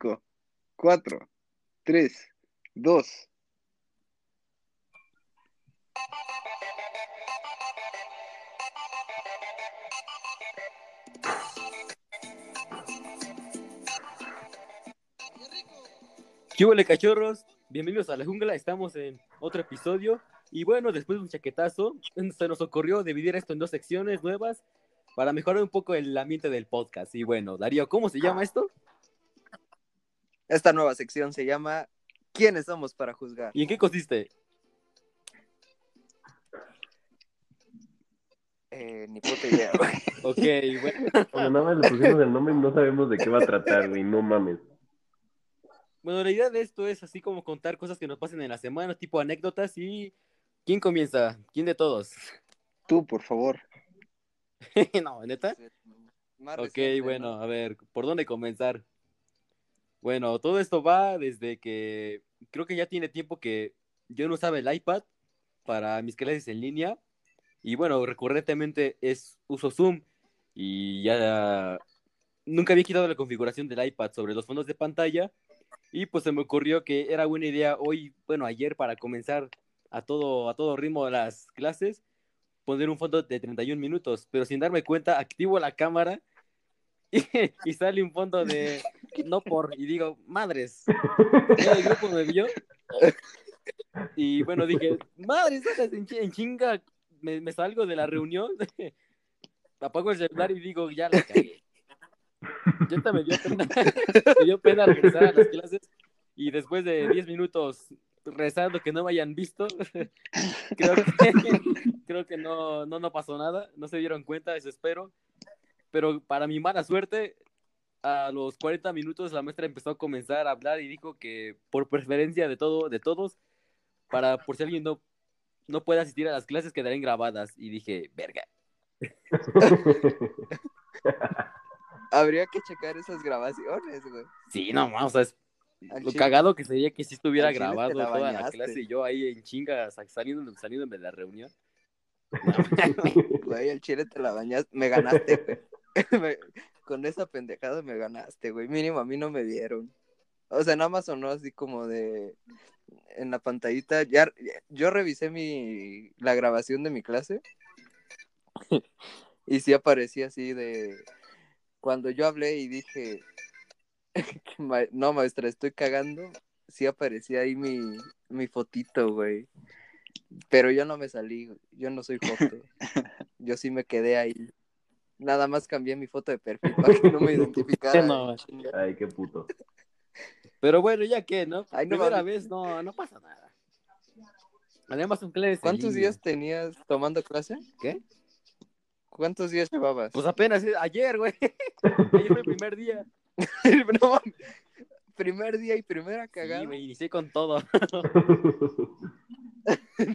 5, 4, 3, 2. ¿Qué huele, cachorros? Bienvenidos a la jungla, estamos en otro episodio. Y bueno, después de un chaquetazo, se nos ocurrió dividir esto en dos secciones nuevas para mejorar un poco el ambiente del podcast. Y bueno, Darío, ¿cómo se llama esto? Esta nueva sección se llama ¿Quiénes somos para juzgar? ¿Y en qué consiste? Eh, ni puta idea, güey. Ok, bueno. Bueno, nada más le pusimos el nombre y no sabemos de qué va a tratar, güey, no mames. Bueno, la idea de esto es así como contar cosas que nos pasen en la semana, tipo anécdotas y... ¿Quién comienza? ¿Quién de todos? Tú, por favor. no, ¿neta? Más Ok, reciente, bueno, ¿no? a ver, ¿por dónde comenzar? Bueno, todo esto va desde que creo que ya tiene tiempo que yo no usaba el iPad para mis clases en línea y bueno, recurrentemente es uso Zoom y ya nunca había quitado la configuración del iPad sobre los fondos de pantalla y pues se me ocurrió que era buena idea hoy, bueno, ayer para comenzar a todo a todo ritmo de las clases poner un fondo de 31 minutos, pero sin darme cuenta activo la cámara y, y sale un fondo de no por y digo, madres, el grupo me vio y bueno, dije, madres, en, chi- en chinga, me, me salgo de la reunión, apago el celular y digo, ya la cagué. Ya hasta me dio pena, me dio pena regresar a las clases y después de 10 minutos rezando que no me hayan visto, creo que, creo que no, no, no pasó nada, no se dieron cuenta, eso espero. Pero para mi mala suerte, a los 40 minutos la maestra empezó a comenzar a hablar y dijo que por preferencia de todo, de todos, para por si alguien no, no puede asistir a las clases, quedarán grabadas. Y dije, verga. Habría que checar esas grabaciones, güey. Sí, no, o sea, es Al lo chile- cagado que sería que si estuviera al grabado la toda la clase y yo ahí en chinga sa- saliendo, saliéndome de la reunión. Güey, al chile te la bañaste. Me ganaste, Con esa pendejada me ganaste, güey. Mínimo a mí no me dieron. O sea, nada más sonó así como de. En la pantallita. Ya, yo revisé mi la grabación de mi clase. y sí aparecía así de. Cuando yo hablé y dije. "Ma- No, maestra, estoy cagando. Sí aparecía ahí mi, mi fotito, güey. Pero yo no me salí, yo no soy joto. Yo sí me quedé ahí. Nada más cambié mi foto de perfil para que no me identificara. No. Ay, qué puto. Pero bueno, ya que, ¿no? Ay, no Primera mames. vez, no, no pasa nada. Además, son clases en ¿Cuántos días tenías tomando clase? ¿Qué? ¿Cuántos días llevabas? Pues apenas eh, ayer, güey. Ayer fue el primer día. No primer día y primera Sí, cagada. me inicié con todo.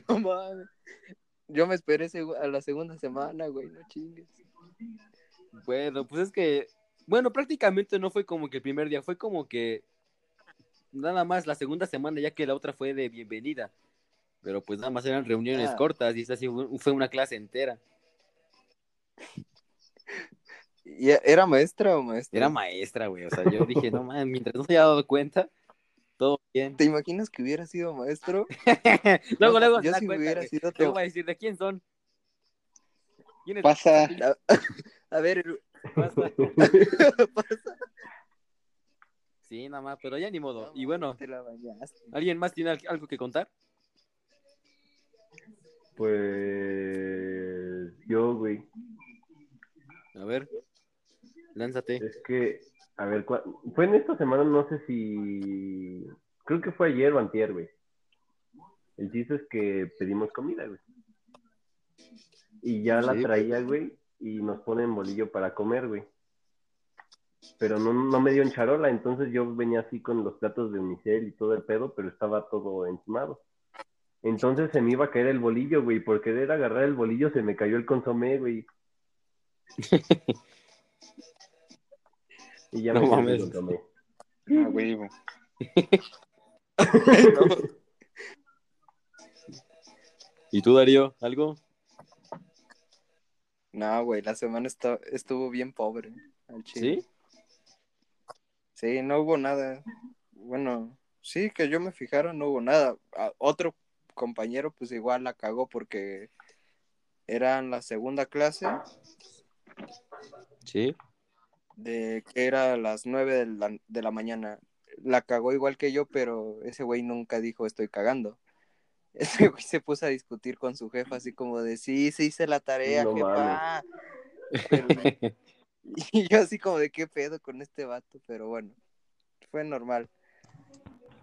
no mames. Yo me esperé a la segunda semana, güey, no chingues. Bueno, pues es que, bueno, prácticamente no fue como que el primer día, fue como que nada más la segunda semana, ya que la otra fue de bienvenida. Pero pues nada más eran reuniones Ah. cortas y esta sí fue una clase entera. ¿Y ¿Era maestra o maestra? Era maestra, güey. O sea, yo dije, no mames, mientras no se haya dado cuenta, todo bien. ¿Te imaginas que hubiera sido maestro? luego, luego, Yo si cuenta hubiera sido va a decir, ¿de quién son? ¿Quién es? Pasa. A ver, Pasa. pasa. Sí, nada más, pero ya ni modo. Y bueno. ¿alguien más tiene al- algo que contar? Pues yo, güey, A ver, lánzate. es que, a ver, fue en esta semana, no sé si, creo que fue ayer o antier, güey. El chiste es que pedimos comida, güey. Y ya la traía, güey, y nos ponen bolillo para comer, güey. Pero no, no me dio en charola, entonces yo venía así con los platos de unicel y todo el pedo, pero estaba todo encimado. Entonces se me iba a caer el bolillo, güey. Por querer agarrar el bolillo se me cayó el consomé, güey. y ya No me quedé mames. el consomé. Ah, huevo. ¿Y tú, Darío? ¿Algo? No, güey, la semana esta- estuvo bien pobre. Al chile. ¿Sí? Sí, no hubo nada. Bueno, sí, que yo me fijara, no hubo nada. A- otro compañero, pues igual la cagó porque era en la segunda clase, Sí. de que era a las nueve de la, de la mañana. La cagó igual que yo, pero ese güey nunca dijo estoy cagando. Ese güey se puso a discutir con su jefa, así como de sí, sí hice la tarea, No jefa. Pero- y yo así como de qué pedo con este vato, pero bueno, fue normal.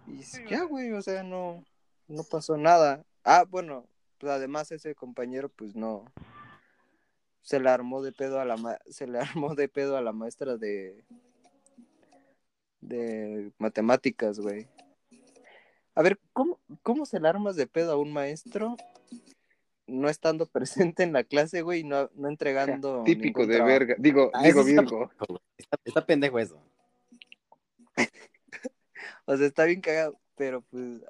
Y ya, güey, o sea, no, no pasó nada. Ah, bueno, pues además ese compañero, pues no, se le armó de pedo a la ma- se le armó de pedo a la maestra de de matemáticas, güey. A ver, ¿cómo, ¿cómo se le armas de pedo a un maestro no estando presente en la clase, güey, y no, no entregando Típico de trabajo? verga. Digo, Ah, digo está Virgo. Está, está pendejo eso. O sea, está bien cagado, pero pues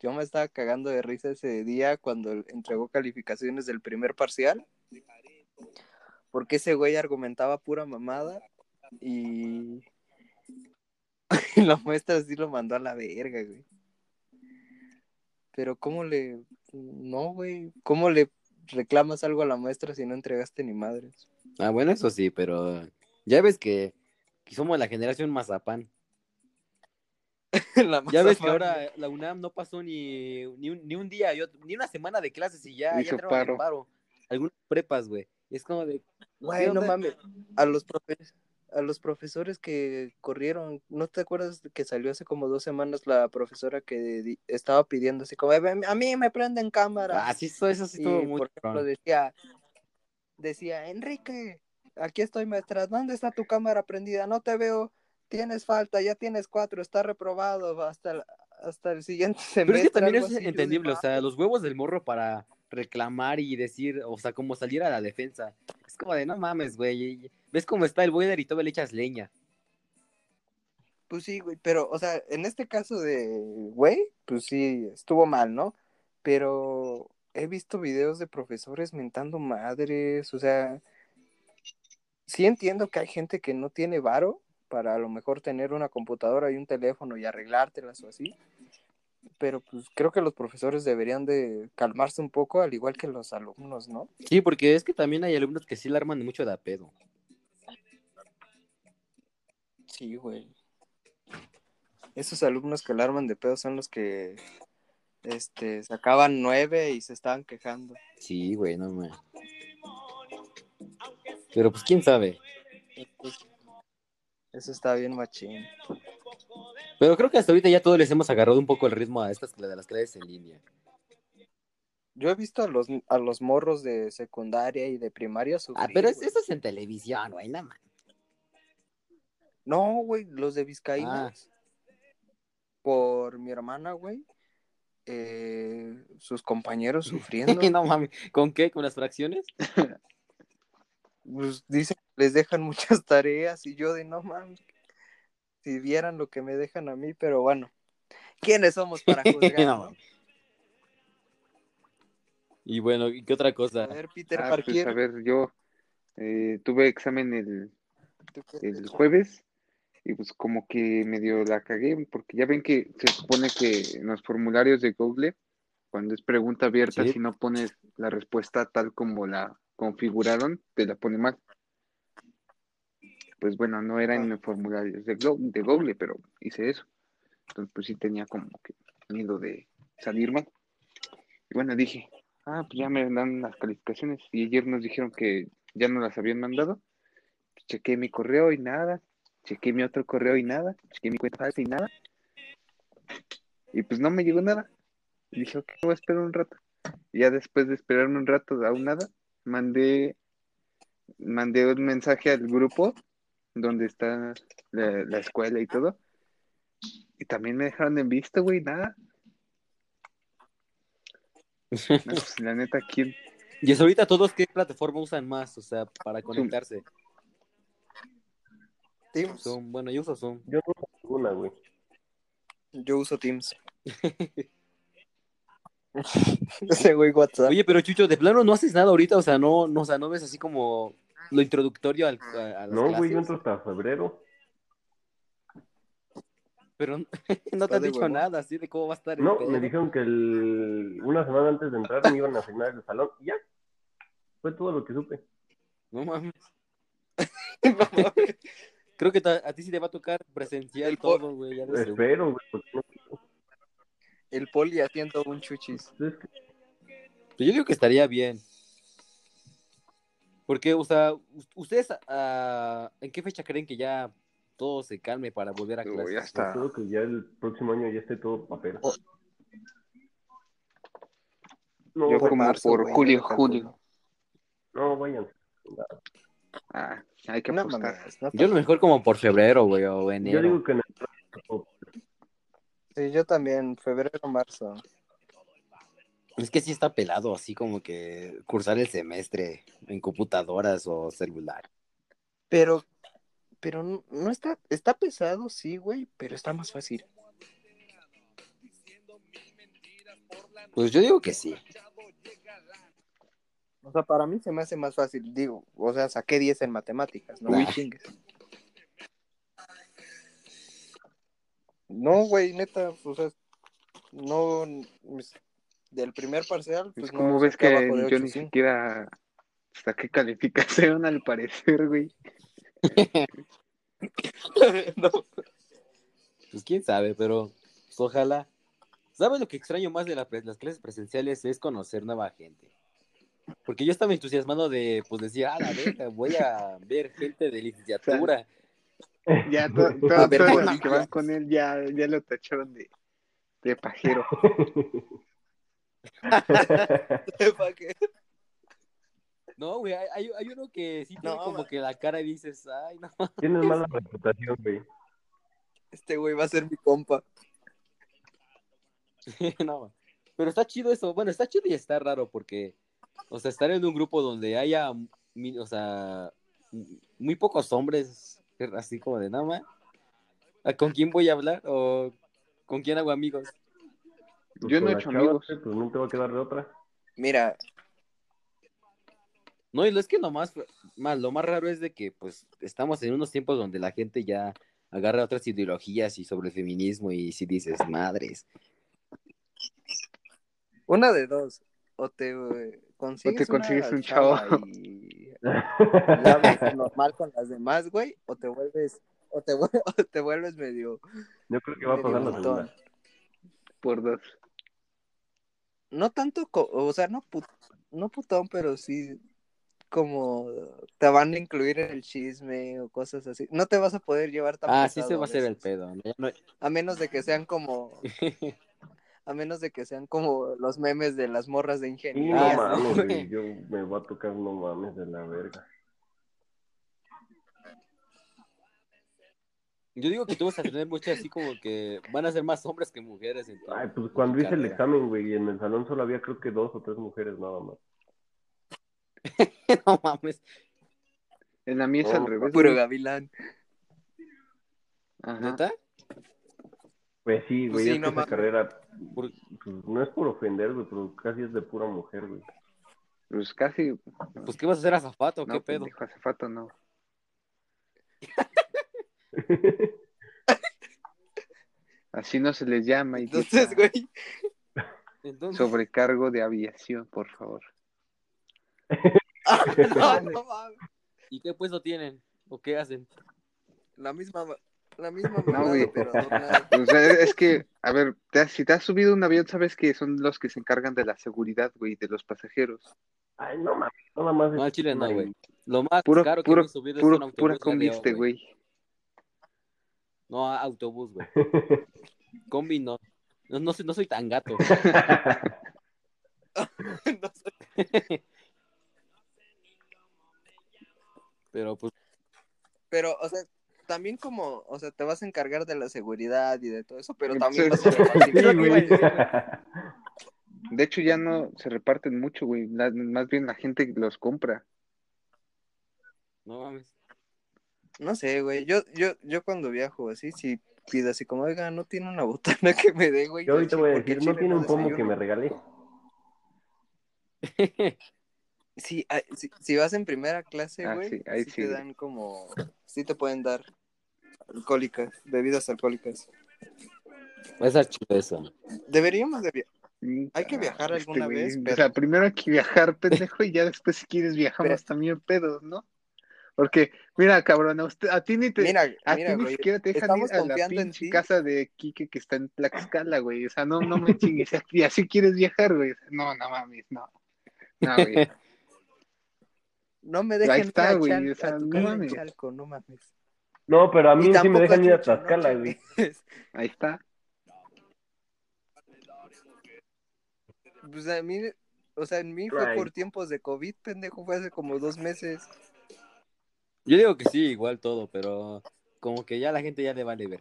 yo me estaba cagando de risa ese día cuando entregó calificaciones del primer parcial. Porque ese güey argumentaba pura mamada y, y la muestra sí lo mandó a la verga, güey. Pero ¿cómo le... No, güey. ¿Cómo le reclamas algo a la muestra si no entregaste ni madres? Ah, bueno, eso sí, pero ya ves que, que somos la generación mazapán. La Ya ves que ahora la UNAM no pasó ni, ni, un, ni un día, ni una semana de clases y ya, ya paro. paro. Algunas prepas, güey. Es como de, Güey, ¿Qué no mames. A los profes, a los profesores que corrieron, ¿no te acuerdas que salió hace como dos semanas la profesora que estaba pidiendo así como, "Eh, a mí me prenden cámara? ah, sí, eso, sí estuvo muy por ejemplo decía, decía, Enrique, aquí estoy maestra, ¿dónde está tu cámara prendida? No te veo, tienes falta, ya tienes cuatro, está reprobado hasta el, hasta el siguiente semestre. Pero es que también es así". Entendible, o sea, los huevos del morro para reclamar y decir, o sea, como salir a la defensa. Como de, no mames, güey. ¿Ves cómo está el boiler y todavía le echas leña? Pues sí, güey, pero, o sea, en este caso de, güey, pues sí, estuvo mal, ¿no? Pero he visto videos de profesores mentando madres, o sea, sí entiendo que hay gente que no tiene varo para a lo mejor tener una computadora y un teléfono y arreglártelas o así, pero pues creo que los profesores deberían de calmarse un poco, al igual que los alumnos, ¿no? Sí, porque es que también hay alumnos que sí la arman mucho de a pedo. Sí, güey. Esos alumnos que alarman de pedo son los que, este, sacaban nueve y se estaban quejando. Sí, güey, no mames. Pero pues quién sabe. Eso está bien machín. Pero creo que hasta ahorita ya todos les hemos agarrado un poco el ritmo a estas de las clases en línea. Yo he visto a los, a los morros de secundaria y de primaria Ah, sufrir, pero es- eso es en televisión, güey, nada más. No, güey, los de Vizcaínas. Por mi hermana, güey. eh, sus compañeros sufriendo. no mames, ¿con qué? ¿Con las fracciones? pues dicen que les dejan muchas tareas y yo de no mames. Si vieran lo que me dejan a mí, pero bueno. ¿Quiénes somos para juzgar? No, no? mames. Y bueno, ¿y qué otra cosa? A ver, Peter Ah, pues Parker. a ver, yo eh, tuve examen el, ¿tú qué has el jueves y pues como que medio la cagué porque ya ven que se supone que en los formularios de Google, cuando es pregunta abierta, Sí. si no pones la respuesta tal como la configuraron, te la pone mal. Pues bueno, no era en los formularios de, de Google, pero hice eso. Entonces pues sí tenía como que miedo de salir mal. Y bueno, dije, ah, pues ya me dan las calificaciones y ayer nos dijeron que ya no las habían mandado. Chequé mi correo y nada. Chequé mi otro correo y nada. Chequé mi cuenta falsa y nada. Y pues no me llegó nada. Y dije, ok, voy a esperar un rato. Y ya después de esperarme un rato, aún nada, mandé, mandé un mensaje al grupo donde está la, la escuela y todo. Y también me dejaron en visto, güey, nada. No, pues, la neta, ¿quién? Y es ahorita todos qué plataforma usan más, o sea, para conectarse. Teams. Zoom, bueno, yo uso Zoom. Yo no uso ninguna, güey. Yo uso Teams. Ese güey WhatsApp. Oye, pero Chucho, de plano no haces nada ahorita, o sea, no, no, o sea, no ves así como lo introductorio al, a, a las No, güey, yo entro hasta febrero. Pero no te han dicho nada así de cómo va a estar el No, me dijeron que el... una semana antes de entrar me iban a asignar el salón y ya. Fue todo lo que supe. No mames. No mames. Creo que a ti sí te va a tocar presencial El todo, güey. ya. Espero, güey. porque no- El poli haciendo un chuchis. es que- Pues yo digo que estaría bien. Porque, o sea, ¿ustedes ah, en qué fecha creen que ya todo se calme para volver a clases? ya está. espero que ya el próximo año ya esté todo papel. Oh. No, Yo Por marzo, por julio, yo julio. no, vayan. Ah, hay que No apostar. mames, no Yo lo mejor como por febrero, güey, o Yo enero. digo que en el Sí, yo también, febrero, marzo. Es que sí está pelado, así como que cursar el semestre en computadoras o celular. Pero, pero no, no está, está pesado, sí, güey, pero está más fácil. Pues yo digo que sí. O sea, para mí se me hace más fácil, digo, o sea, saqué 10 en matemáticas, no Nah. me chingues. No, güey, neta, o sea, no, del primer parcial, pues Pues no como ves que yo ni 8.5. siquiera saqué calificación al parecer, güey. No. Pues quién sabe, pero pues, ojalá. ¿Sabes lo que extraño más de la las clases presenciales? Es conocer nueva gente. Porque yo estaba entusiasmado de, pues decir, ah, la verga, voy a ver gente de licenciatura. Ya to- to- todos los que van con él ya, ya lo tacharon de, de pajero. ¿Para qué? No, güey, hay, hay- uno que sí tiene No, como que la cara y dices, ay, no. Tienes mala reputación, güey. Este güey va a ser mi compa. no, pero está chido eso. Bueno, está chido y está raro porque, o sea, estar en un grupo donde haya, o sea, muy pocos hombres, así como de nada más. ¿a ¿Con quién voy a hablar? ¿O con quién hago amigos? Pues Yo no he hecho amigos. Pues no te va a quedar de otra. Mira, No, y lo es que nomás, más, lo más raro es de que, pues, estamos en unos tiempos donde la gente ya agarra otras ideologías y sobre el feminismo y si dices, madres. una de dos. O te eh, consigues, consigues una un chava chavo. y normal con las demás, güey, o te vuelves, o te, vuel- o te vuelves medio, Yo creo que va a pasar la segunda. Por dos. No tanto, co- o sea, no, put- no putón, pero sí como te van a incluir en el chisme o cosas así. No te vas a poder llevar tan Ah, sí se va a hacer el pedo. ¿no? Ya no- A menos de que sean como, a menos de que sean como los memes de las morras de ingeniería. no ¿no? mames, güey. Yo me va a tocar, no mames, de la verga. Yo digo que tú vas a tener mucho así como que van a ser más hombres que mujeres. En tu- Ay, pues cuando hice el examen, güey, en el salón solo había creo que dos o tres mujeres nada más. no mames. En la mía es al revés. Puro güey. gavilán. Ajá. ¿Neta? Pues sí, güey, Sí, es que no esa mames. carrera Por- pues, no es por ofender, güey, pero casi es de pura mujer, güey. Pues casi. Pues, ¿qué vas a hacer azafato? no, ¿Qué pedo? pendejo, azafato no. Así no se les llama. idiota. Entonces, güey, Entonces, Sobrecargo de aviación, por favor. no, no mames. ¿y qué puesto tienen? ¿O qué hacen? La misma, la misma No, mamada, güey. pero. O sea, es que, a ver, te has- si te has subido un avión, sabes que son los que se encargan de la seguridad, güey, de los pasajeros. Ay, no mames, nada más. No, chile no, güey. Lo más Puro, caro que puro, hemos subido es puro, un autobús pura conviste, güey. No, a- autobús, güey. Combi no. No, no, soy- no soy tan gato. No sé. Pero pues, Pero, o sea, también como, o sea, te vas a encargar de la seguridad y de todo eso, pero Sí, también vas sí. a repartir. Sí, güey. De hecho, ya no se reparten mucho, güey. La- más bien la gente los compra. no mames. No sé, güey. Yo, yo, yo cuando viajo así, si pido así como, oiga, no tiene una botana que me dé, güey. Yo ahorita voy a decir, no tiene un pomo que me regalé. Sí, ay, si, si vas en primera clase, Ah, güey, sí, ahí sí sí, te dan como, sí te pueden dar alcohólicas, bebidas alcohólicas. Va a estar chido eso. Deberíamos de viajar. Sí, Hay que viajar este alguna güey, vez, O pero- sea, primero hay que viajar, pendejo, y ya después si quieres viajamos Pero- también pedos, ¿no? Porque, mira, cabrón, a, usted, a ti ni te... Mira, a mira, ti ni güey. siquiera te dejan ir a la en pinche casa de Quique que está en Tlaxcala, güey. O sea, no, no me chingues. Y así quieres viajar, güey. No, no mames, no. No, güey. No me Ahí dejen ir está, a, güey, Chal- o sea, a tu no mames. Chalco, no mames. No, pero a mí sí me dejan ir a no Tlaxcala, güey. Ahí está. Pues a mí, o sea, en mí fue por tiempos de COVID, pendejo, fue hace como dos meses. Yo digo que sí, igual todo, pero como que ya la gente ya le vale ver.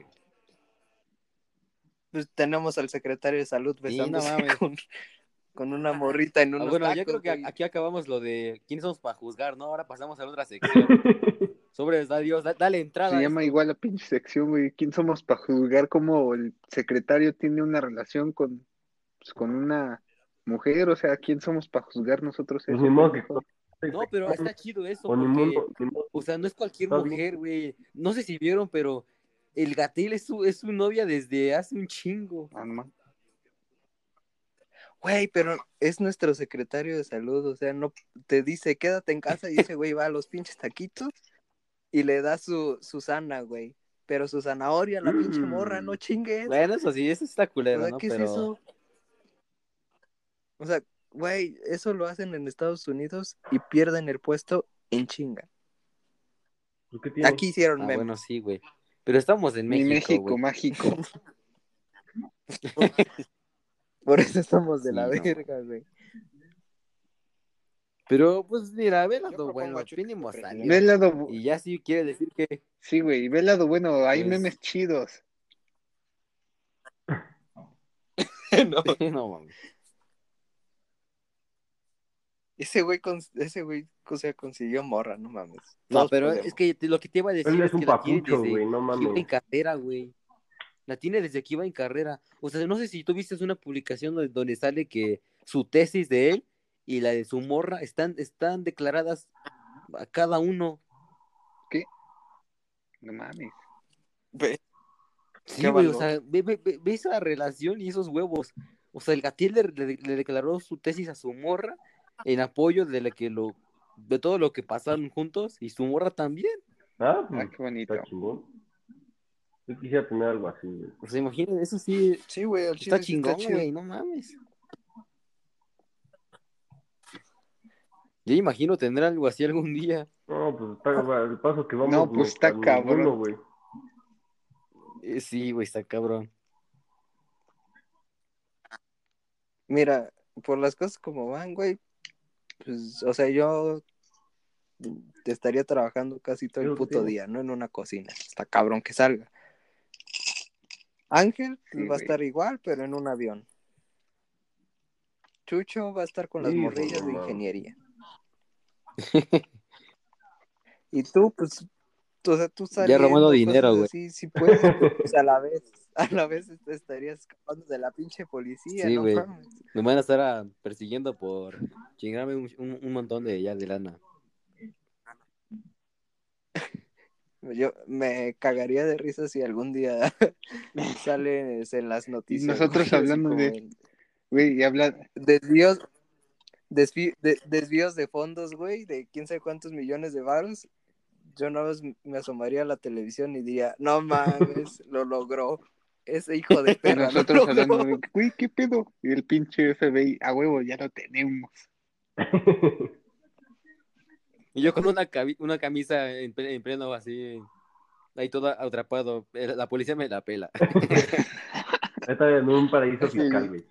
Pues tenemos al secretario de salud Sí, no besándose mames. con, con una morrita en Ah, unos bueno, yo tacos, creo que aquí acabamos lo de quiénes somos para juzgar, ¿no? Ahora pasamos a la otra sección. Sobre Dios, da- dale entrada. Se llama igual la pinche sección, güey. ¿Quién somos para juzgar cómo el secretario tiene una relación con, pues, con una mujer? O sea, ¿quién somos para juzgar nosotros Pues eso? ni modo que- pendejo? No, pero está chido eso, porque, o sea, no es cualquier mujer, güey. No sé si vieron, pero el Gatel es su, es su novia desde hace un chingo. Ah, no mames. Güey, pero es nuestro secretario de salud, o sea, no te dice, quédate en casa y ese güey va a los pinches taquitos y le da su Susana, güey. Pero su zanahoria, la pinche morra, no Mm. chingues. Bueno, eso sí, eso está culero, ¿no? ¿qué pero... es eso? O sea, güey, eso lo hacen en Estados Unidos y pierden el puesto en chinga. ¿Por qué tiene? Aquí hicieron Ah, meme. bueno, sí, güey. Pero estamos en México, México, güey. mágico. Por eso estamos de Sí, la no. verga, güey. Pero, pues, mira, ve propongo bueno, mínimo salió. Ve el lado, Y ya sí quiere decir que... sí, güey, ve el lado bueno, hay Pues- memes chidos. no. no, mames. Ese güey, cons- ese güey, o sea, consiguió morra, no mames. No, Todos pero podemos. es que lo que te iba a decir Él es, es un que la tiene papucho, desde güey, no que iba en mames. carrera, güey. La tiene desde que iba en carrera. O sea, no sé si tú viste una publicación donde, donde sale que su tesis de él y la de su morra están, están declaradas a cada uno. No mames. Ve, Sí, Qué güey, o sea, ve, ve- ve- ve esa relación y esos huevos. O sea, el Gatil le, le- le declaró su tesis a su morra en apoyo de la que lo de todo lo que pasaron juntos y su morra también. Ah, Ah, pues, qué bonito. está chingón. Yo quisiera tener algo así, güey. Sea, imagínate, eso sí Sí, güey, al está chingón, güey, no mames. Yo imagino tener algo así algún día. No, pues está el paso que vamos. No, pues, está cabrón. güey. Eh, sí, güey, está cabrón. Mira, por las cosas como van, güey, pues, o sea, yo te estaría trabajando casi todo el puto sí. día, ¿no? En una cocina. Está cabrón que salga. Ángel Sí, va a estar igual, pero en un avión. Chucho va a estar con las Hijo, morrillas de ingeniería. y tú, pues, o sea, tú saliendo, robando cosas dinero, güey. así, sí puedes, pues, a la vez, a la vez estarías escapando de la pinche policía, Sí, ¿no? güey. mames? Me van a estar ah, persiguiendo por chingarme un, un- un montón de ya de lana. Yo me cagaría de risa si algún día sales en las noticias. nosotros güey, como de- Güey, y habla, Desvíos, desvi- de- desvíos de fondos, güey, de quién sabe cuántos millones de varos. Yo no me asomaría a la televisión y diría, no mames, lo logró. Ese hijo de perra. nosotros logró". hablando de, güey, ¿qué pedo? Y el pinche FBI, a huevo, ya lo tenemos. Y yo con una, una camisa en, en pleno así, ahí todo atrapado. La policía me la pela. Está en un paraíso Sí. fiscal, güey.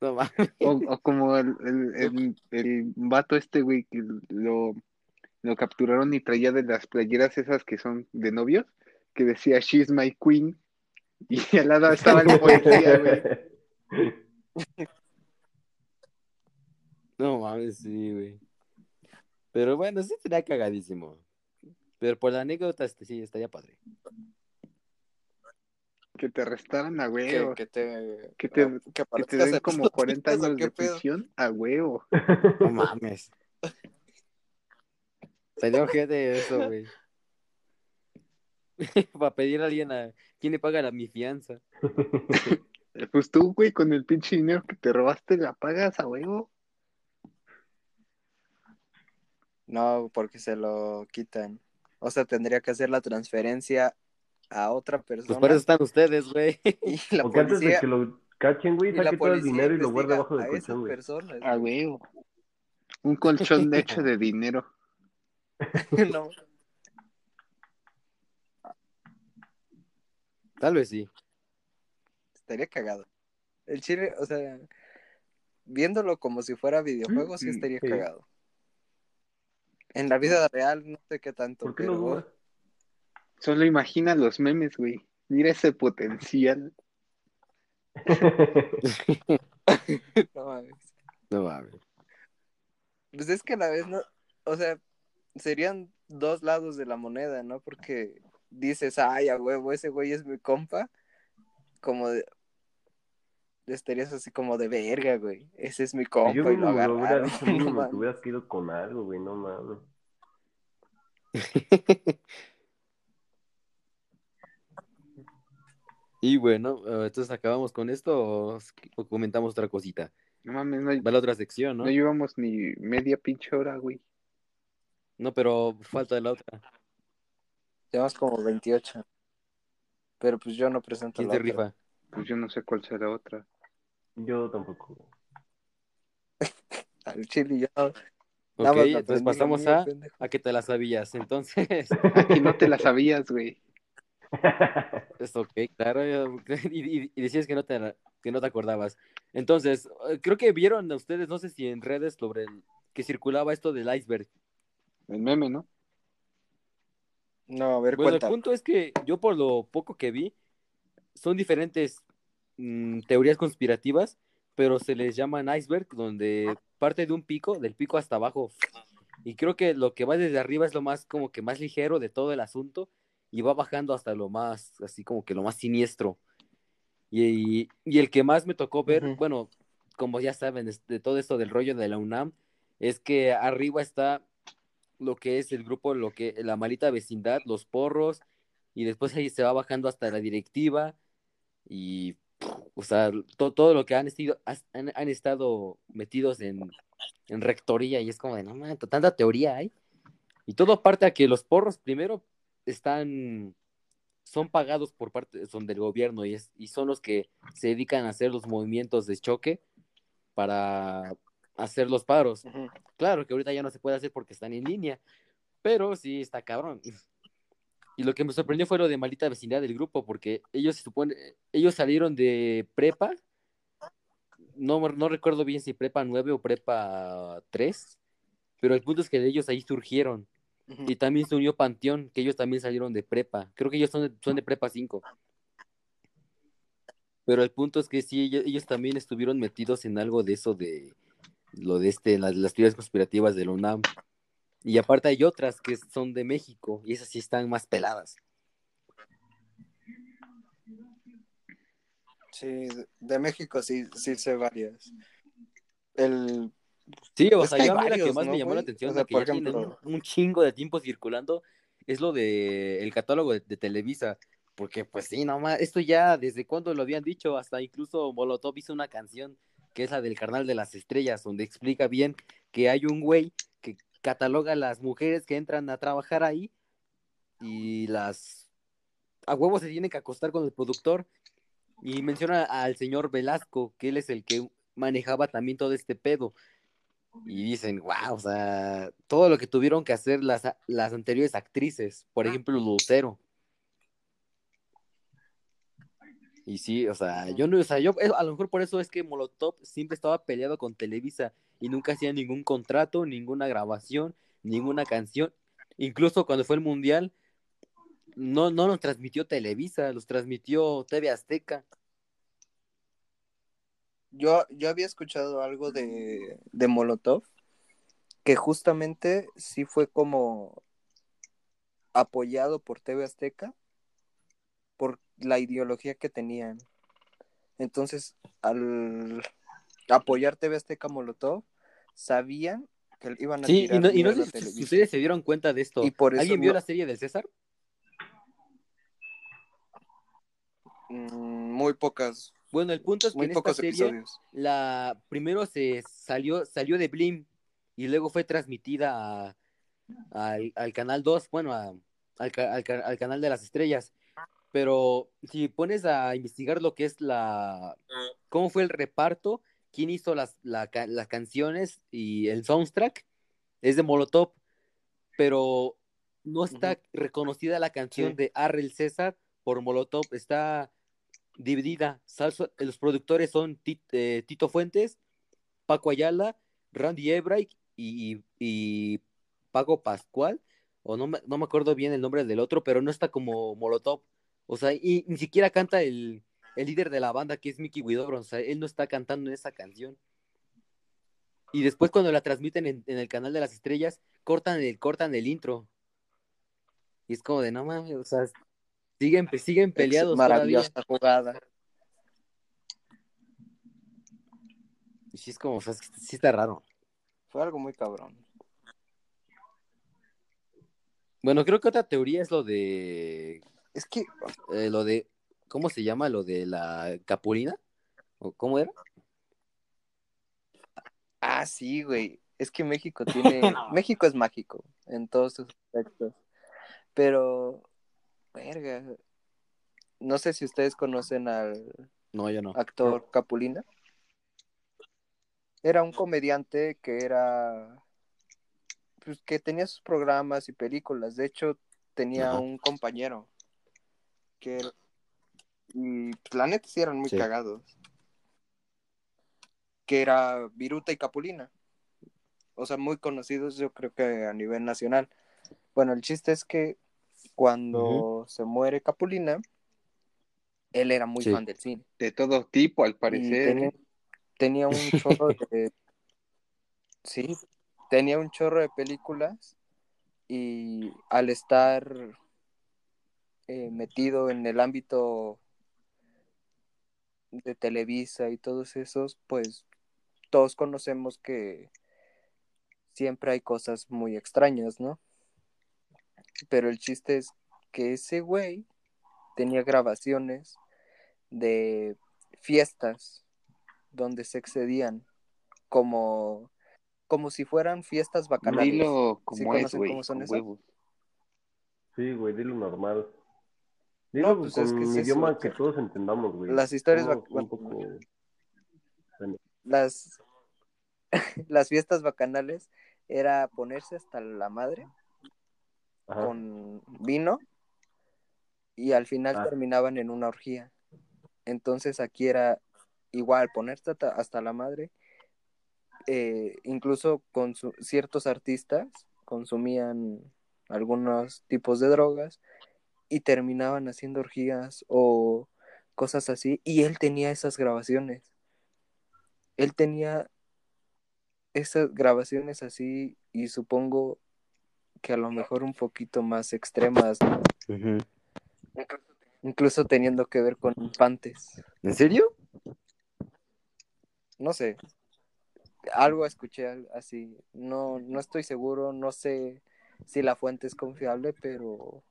No. O, o como el, el, el, el vato este, güey, que lo, lo capturaron y traía de las playeras esas que son de novios, que decía, she's my queen. Y al lado estaba el policía, güey. No mames, sí, güey. Pero bueno, sí sería cagadísimo. Pero por la anécdota, este sí, estaría padre. Que te arrestaran a Que, huevo. que te, Que te- que Que te aparezcas den en como las 40 noticias, ¿o años de prisión a huevo. No mames. Salió gente de eso, güey. Para pedir a alguien a quién le paga la, mi fianza. Eh, Pues tú, güey, con el pinche dinero que te robaste, la pagas a huevo. No, porque se lo quitan. O sea, tendría que hacer la transferencia a otra Pues persona. por eso están ustedes, güey. Y la Porque antes de policía, que lo cachen, güey, saque todo el dinero y lo guarde a del colchón, güey. A huevo. Un colchón de hecho de dinero. No, Tal vez sí. estaría cagado. El chile, o sea, viéndolo como si fuera videojuego, sí Mm, estaría sí. cagado. En la vida real no sé qué tanto, ¿Por qué no pero? Solo imagina los memes, güey. Mira ese potencial. no mames. No mames. Pues es que a la vez no, o sea, serían dos lados de la moneda, ¿no? Porque dices, ay, a huevo, ese güey es mi compa, como de, estarías así como de verga, güey, ese es mi compa Yo y lo agarraron, dicho, no te hubieras ido con algo, güey, no mames. y bueno, eh, entonces acabamos con esto o, o comentamos otra cosita. No mames, no, Va la otra sección, ¿no? no llevamos ni media pinche hora, güey. No, pero falta la otra. Llevamos como 28, pero pues yo no presento ¿Quién la otra. rifa? Pues yo no sé cuál será otra. Yo tampoco. Al chile yo Ok, nada más me entonces aprendí pasamos a, pendejo. a que te la sabías. Entonces, Aquí no te la sabías, güey. es ok, claro. Y, y- y decías que no, te, que no te acordabas. Entonces, eh, creo que vieron a ustedes, no sé si en redes, sobre el, que circulaba esto del iceberg. El meme, ¿no? No, a ver, Bueno, cuenta. el punto es que yo por lo poco que vi, son diferentes mm, teorías conspirativas, pero se les llaman iceberg, donde parte de un pico, del pico hasta abajo. Y creo que lo que va desde arriba es lo más como que más ligero de todo el asunto y va bajando hasta lo más, así como que lo más siniestro. Y, y el que más me tocó ver, bueno, como ya saben, de todo esto del rollo de la UNAM, es que arriba está lo que es el grupo, lo que la malita vecindad, los porros, y después ahí se va bajando hasta la directiva, y, o sea, to- todo lo que han, estido, han, han estado metidos en, en rectoría, y es como de, no mames, tanta teoría hay. Y todo parte a que los porros primero están, son pagados por parte, son del gobierno, y, es, y son los que se dedican a hacer los movimientos de choque para hacer los paros. Claro que ahorita ya no se puede hacer porque están en línea, pero sí está cabrón. Y lo que me sorprendió fue lo de maldita vecindad del grupo, porque ellos se supone, ellos salieron de prepa, no, no recuerdo bien si prepa 9 o prepa 3, pero el punto es que de ellos ahí surgieron. Y también se unió Panteón, que ellos también salieron de prepa. Creo que ellos son de, son de prepa 5. Pero el punto es que sí, ellos, ellos también estuvieron metidos en algo de eso de lo de este, las, las teorías conspirativas de la UNAM. Y aparte hay otras que son de México y esas sí están más peladas. Sí, de- México sí, sí sé varias. El, Sí, o sea, yo a mí la que más ¿no, me llamó la atención, O sea, que por ya tiene ejemplo- un, un chingo de tiempo circulando, es lo de el catálogo de, de Televisa. Porque, pues sí, nomás, esto ya desde cuando lo habían dicho, hasta incluso Molotov hizo una canción que es la del Carnal de las Estrellas, donde explica bien que hay un güey que cataloga a las mujeres que entran a trabajar ahí y las a huevos se tienen que acostar con el productor. Y menciona al señor Velasco, que él es el que manejaba también todo este pedo. Y dicen, wow, o sea, todo lo que tuvieron que hacer las, las anteriores actrices, por ejemplo, Lucero. Y sí, o sea, yo no, o sea, yo, eh, a lo mejor por eso es que Molotov siempre estaba peleado con Televisa y nunca hacía ningún contrato, ninguna grabación, ninguna canción. Incluso cuando fue el Mundial, no, no los transmitió Televisa, los transmitió TV Azteca. yo, yo había escuchado algo de, de Molotov, que justamente sí fue como apoyado por TV Azteca la ideología que tenían. Entonces, al apoyar TV Azteca Molotov, sabían que iban a Sí, y tirar no, y no sé si- ustedes se dieron cuenta de esto. Y por eso ¿Alguien vio no- la serie del César? Mm, muy pocas, Bueno, el punto es que muy en esta pocos serie, episodios. la primero se salió, salió de Blim y luego fue transmitida a- al, al canal 2, bueno, a- al, al al canal de las estrellas. Pero si pones a investigar lo que es la, cómo fue el reparto, quién hizo las, la las canciones y el soundtrack, es de Molotov, pero no está reconocida la canción Sí. de Arrel César por Molotov, está dividida. Salso- los productores son eh, Tito Fuentes, Paco Ayala, Randy Ebright y, y Paco Pascual, o no me, no me acuerdo bien el nombre del otro, pero no está como Molotov. O sea, y ni siquiera canta el, el líder de la banda, que es Mickey Widobron. O sea, él no está cantando en esa canción. Y después cuando la transmiten en, en el canal de las estrellas, cortan el, cortan el intro. Y es como de, no mames, o sea, siguen, siguen peleados todavía. Maravillosa jugada. Y sí es como, o sea, sí está raro. Fue algo muy cabrón. Bueno, creo que otra teoría es lo de, Es que eh, lo de, ¿cómo se llama? Lo de la capulina. ¿O cómo era? Ah, sí, güey. Es que México tiene. México es mágico en todos sus aspectos. Pero, verga. No sé si ustedes conocen al No, yo no. actor Capulina. Era un comediante que era. Pues que tenía sus programas y películas. De hecho, tenía Ajá. un compañero. Que. Y la neta sí eran muy Sí. cagados. Que era Viruta y Capulina. O sea, muy conocidos, yo creo que a nivel nacional. Bueno, el chiste es que cuando se muere Capulina, él era muy Sí. fan del cine. De todo tipo, al parecer. tenía, tenía un chorro de. Sí, tenía un chorro de películas. Y al estar eh, metido en el ámbito de Televisa y todos esos, pues todos conocemos que siempre hay cosas muy extrañas, ¿no? Pero el chiste es que ese güey tenía grabaciones de fiestas donde se excedían como como si fueran fiestas bacanales. Dilo como ¿Sí es, conocen güey. cómo son con esas? huevos. Sí, güey, dilo normal. Dilo No, pues con es que es un eso, idioma que todos entendamos, güey. las historias un poco... Las las fiestas bacanales era ponerse hasta la madre Ajá. con vino y al final Ah. terminaban en una orgía. Entonces aquí era igual ponerse hasta, hasta la madre. Eh, incluso con ciertos artistas consumían algunos tipos de drogas y terminaban haciendo orgías o cosas así. Y él tenía esas grabaciones. Él tenía esas grabaciones así y supongo que a lo mejor un poquito más extremas, incluso teniendo que ver con infantes. ¿En serio? No sé, algo escuché así, no, no estoy seguro, no sé si la fuente es confiable, pero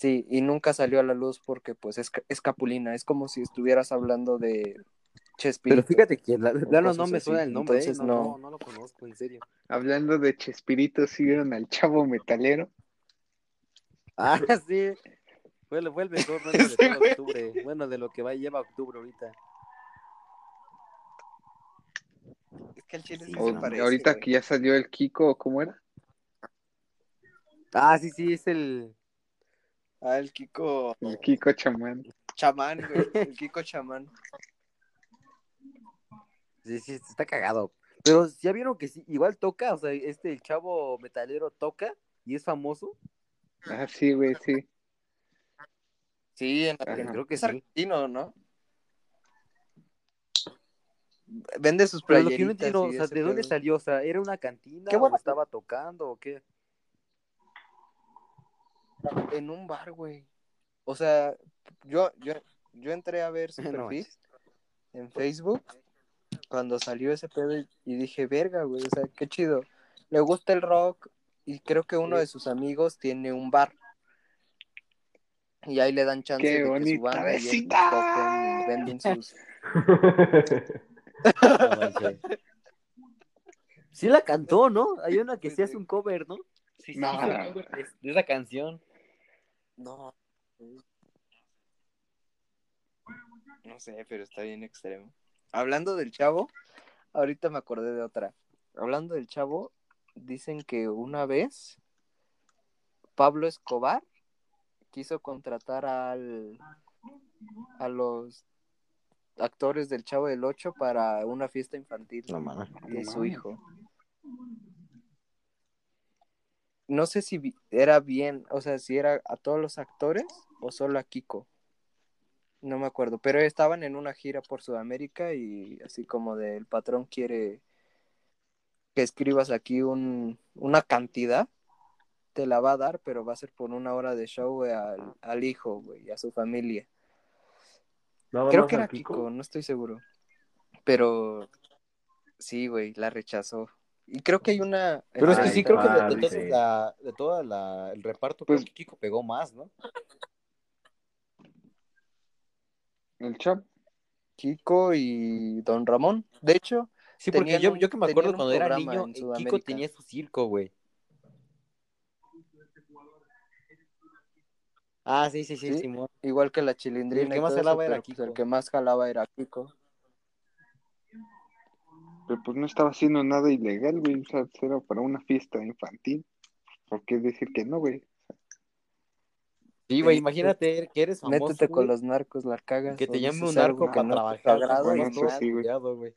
sí, y nunca salió a la luz porque pues es, ca- es Capulina, es como si estuvieras hablando de Chespirito. Pero fíjate que la- plano no me así, suena el nombre, ¿eh? entonces no, no. no, no lo conozco, en serio. Hablando de Chespirito, ¿sí vieron al chavo metalero? Ah, sí. Fue, el- fue el mejor meme de todo octubre. Bueno, de lo que va lleva octubre ahorita. Es que el chile sí Sí, se parece, ahorita güey. que ya salió el Kiko, ¿cómo era? Ah, sí, sí, es el. Ah, el Kiko El Kiko chamán. chamán, güey, el Kiko chamán. Sí, sí, está cagado. Pero ya vieron que sí, igual toca, o sea, este el chavo metalero toca y es famoso. Ah, sí, güey, sí. Sí, en. Creo que es sí. argentino, ¿no? Vende sus Pero lo que playeritas. no entiendo, o sea, ¿de dónde salió? O sea, ¿era una cantina Qué o estaba tocando o qué? En un bar, güey. O sea, yo, yo, yo entré a ver su No perfil manches. en Facebook cuando salió ese pedo y, dije, verga, güey, o sea, qué chido. Le gusta el rock y creo que uno de sus amigos tiene un bar. Y ahí le dan chance ¡Qué de que su banda y toquen venden sus... No. Sí la cantó, ¿no? Hay una que sí hace un cover, ¿no? Sí, sí, No. de, de esa canción. No. No sé, pero está bien extremo. Hablando del chavo, ahorita me acordé de otra. Hablando del chavo, dicen que una vez Pablo Escobar quiso contratar al a los actores del Chavo del Ocho para una fiesta infantil No de su hijo. No sé si era bien, o sea, si era a todos los actores o solo a Kiko. No me acuerdo, pero estaban en una gira por Sudamérica y así como de el patrón quiere que escribas aquí un, una cantidad, te la va a dar, pero va a ser por una hora de show al, al hijo, güey, a su familia. Creo que era Kiko, no estoy seguro. Pero sí, güey, la rechazó. Y creo que hay una. Pero es que sí, creo que de, de padre. todo la- de la, el reparto, Pues- creo que Kiko pegó más, ¿no? El chap. Kiko y Don Ramón. De hecho, Sí, porque yo, un- yo que me acuerdo cuando era niño, en eh, Kiko tenía su circo, güey. Ah, sí, sí, sí, Sí. Simón. igual que la chilindrina. El que más jalaba era pues, Kiko. el que más jalaba era Kiko. Pero pues no estaba haciendo nada ilegal, güey. O sea, era para una fiesta infantil. ¿Por qué decir que no, güey? Sí, güey, imagínate que eres famoso, Métete con güey, los narcos, la cagas. que te llame un narco para no trabajar, bueno, eso sí, güey. cuidado, güey.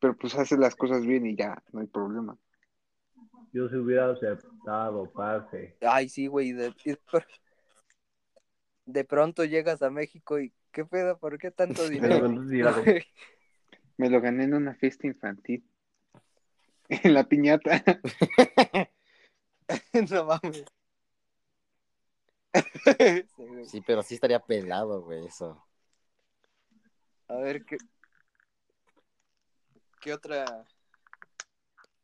Pero pues hace las cosas bien y ya, no hay problema. Yo se hubiera aceptado, parce. Ay, sí, güey. De, de pr- de pronto llegas a México y, ¿qué pedo? ¿Por qué tanto Pero dinero? Me lo gané en una fiesta infantil. En la piñata. no mames. Sí, pero sí estaría pelado, güey, eso. A ver, ¿qué, qué otra,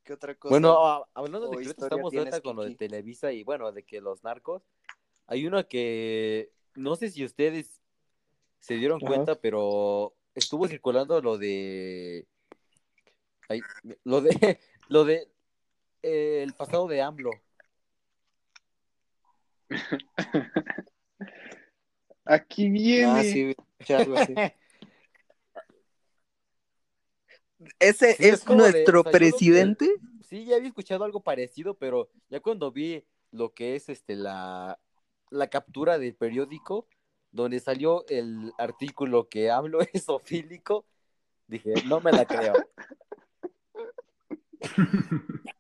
qué otra cosa? Bueno, hablando de que estamos ahorita con lo de? Televisa y bueno, de que los narcos, hay una que no sé si ustedes se dieron Ajá. cuenta, pero estuvo circulando lo de ay, lo de lo de eh, el pasado de AMLO. Aquí viene. Ah, sí, escuché algo así. Ese Sí, es es, de- nuestro o sea, yo lo que- presidente. Sí, ya había escuchado algo parecido, pero ya cuando vi lo que es este la, la captura del periódico donde salió el artículo que hablo es ofílico, dije, no me la creo.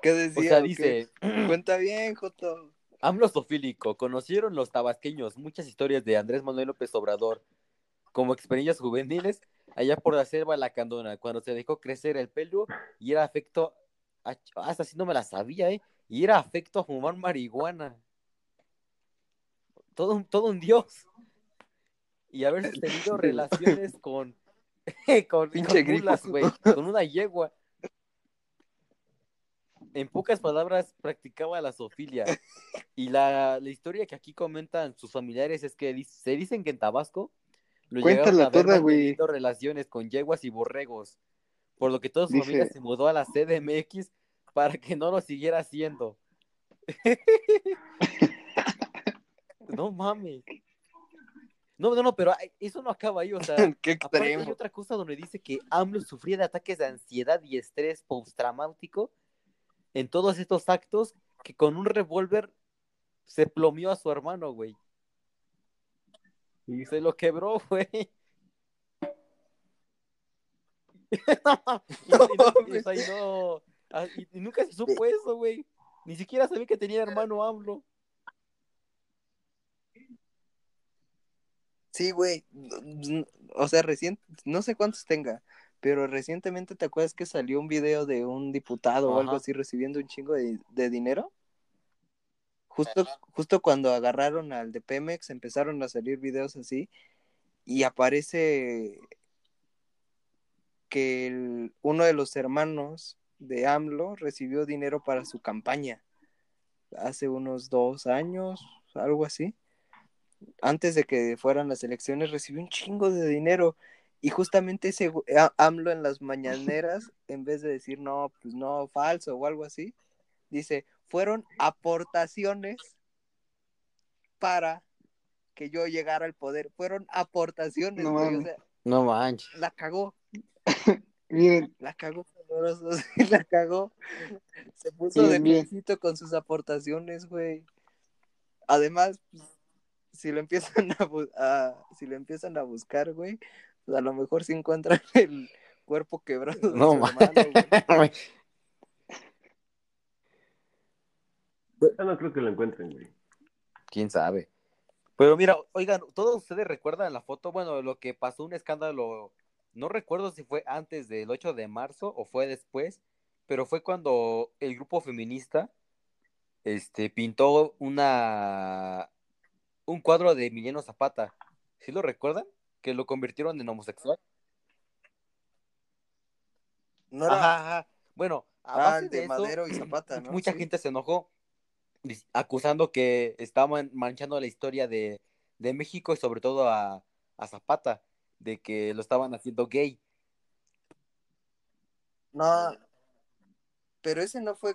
¿Qué O decía? sea, o qué? dice, Cuenta bien, Joto. AMLO sofílico, conocieron los tabasqueños muchas historias de Andrés Manuel López Obrador como experiencias juveniles allá por la selva lacandona, cuando se dejó crecer el pelo y era afecto, a, hasta así no me la sabía, ¿eh? Y era afecto a fumar marihuana. Todo un, todo un dios. Y haber tenido relaciones con, con, Pinche con mulas, con una yegua. En pocas palabras, practicaba la zoofilia. Y la, la historia que aquí comentan sus familiares es que se dicen que en Tabasco lo Cuéntala toda, güey. relaciones con yeguas y borregos, por lo que toda su Dice- familia se mudó a la CDMX para que no lo siguiera haciendo. no mames. No, no, no, pero eso no acaba ahí, o sea, Qué Aparte hay extremo. otra cosa donde dice que AMLO sufría de ataques de ansiedad y estrés postraumático en todos estos actos que con un revólver se plomió a su hermano, güey. Sí, Se lo quebró, güey. y, y- y- o sea, y no- y- y nunca se supo eso, güey. Ni siquiera sabía que tenía hermano AMLO. Sí, güey. O sea, recién, no sé cuántos tenga, pero recientemente te acuerdas que salió un video de un diputado o algo así recibiendo un chingo de, de dinero. Justo, justo cuando agarraron al de Pemex empezaron a salir videos así y aparece que el- uno de los hermanos de AMLO recibió dinero para su campaña hace unos dos años, algo así. Antes de que fueran las elecciones, recibió un chingo de dinero. Y justamente ese AMLO en las mañaneras, en vez de decir no, pues no, falso o algo así, dice, fueron aportaciones para que yo llegara al poder. Fueron aportaciones, No güey. O mames. sea, No manches. la cagó, Miren, la cagó la cagó. Se puso Bien, de bien. piecito con sus aportaciones, güey. Además, pues, si lo empiezan a, bu- a- si lo empiezan a buscar, güey, pues a lo mejor se encuentran el cuerpo quebrado de No su manches. hermano, güey. Yo no creo que lo encuentren, güey. ¿Quién sabe? Pero mira, oigan, ¿todos ustedes recuerdan la foto? Bueno, lo que pasó un escándalo, no recuerdo si fue antes del 8 de marzo o fue después, pero fue cuando el grupo feminista este, pintó una un cuadro de Emiliano Zapata. ¿Sí lo recuerdan? Que lo convirtieron en homosexual. No era Ajá, ajá. Bueno, a base de de eso, Madero y Zapata, ¿no? mucha Sí. gente se enojó acusando que estaban manchando la historia de, de México y sobre todo a, a Zapata, de que lo estaban haciendo gay. No, pero ese no fue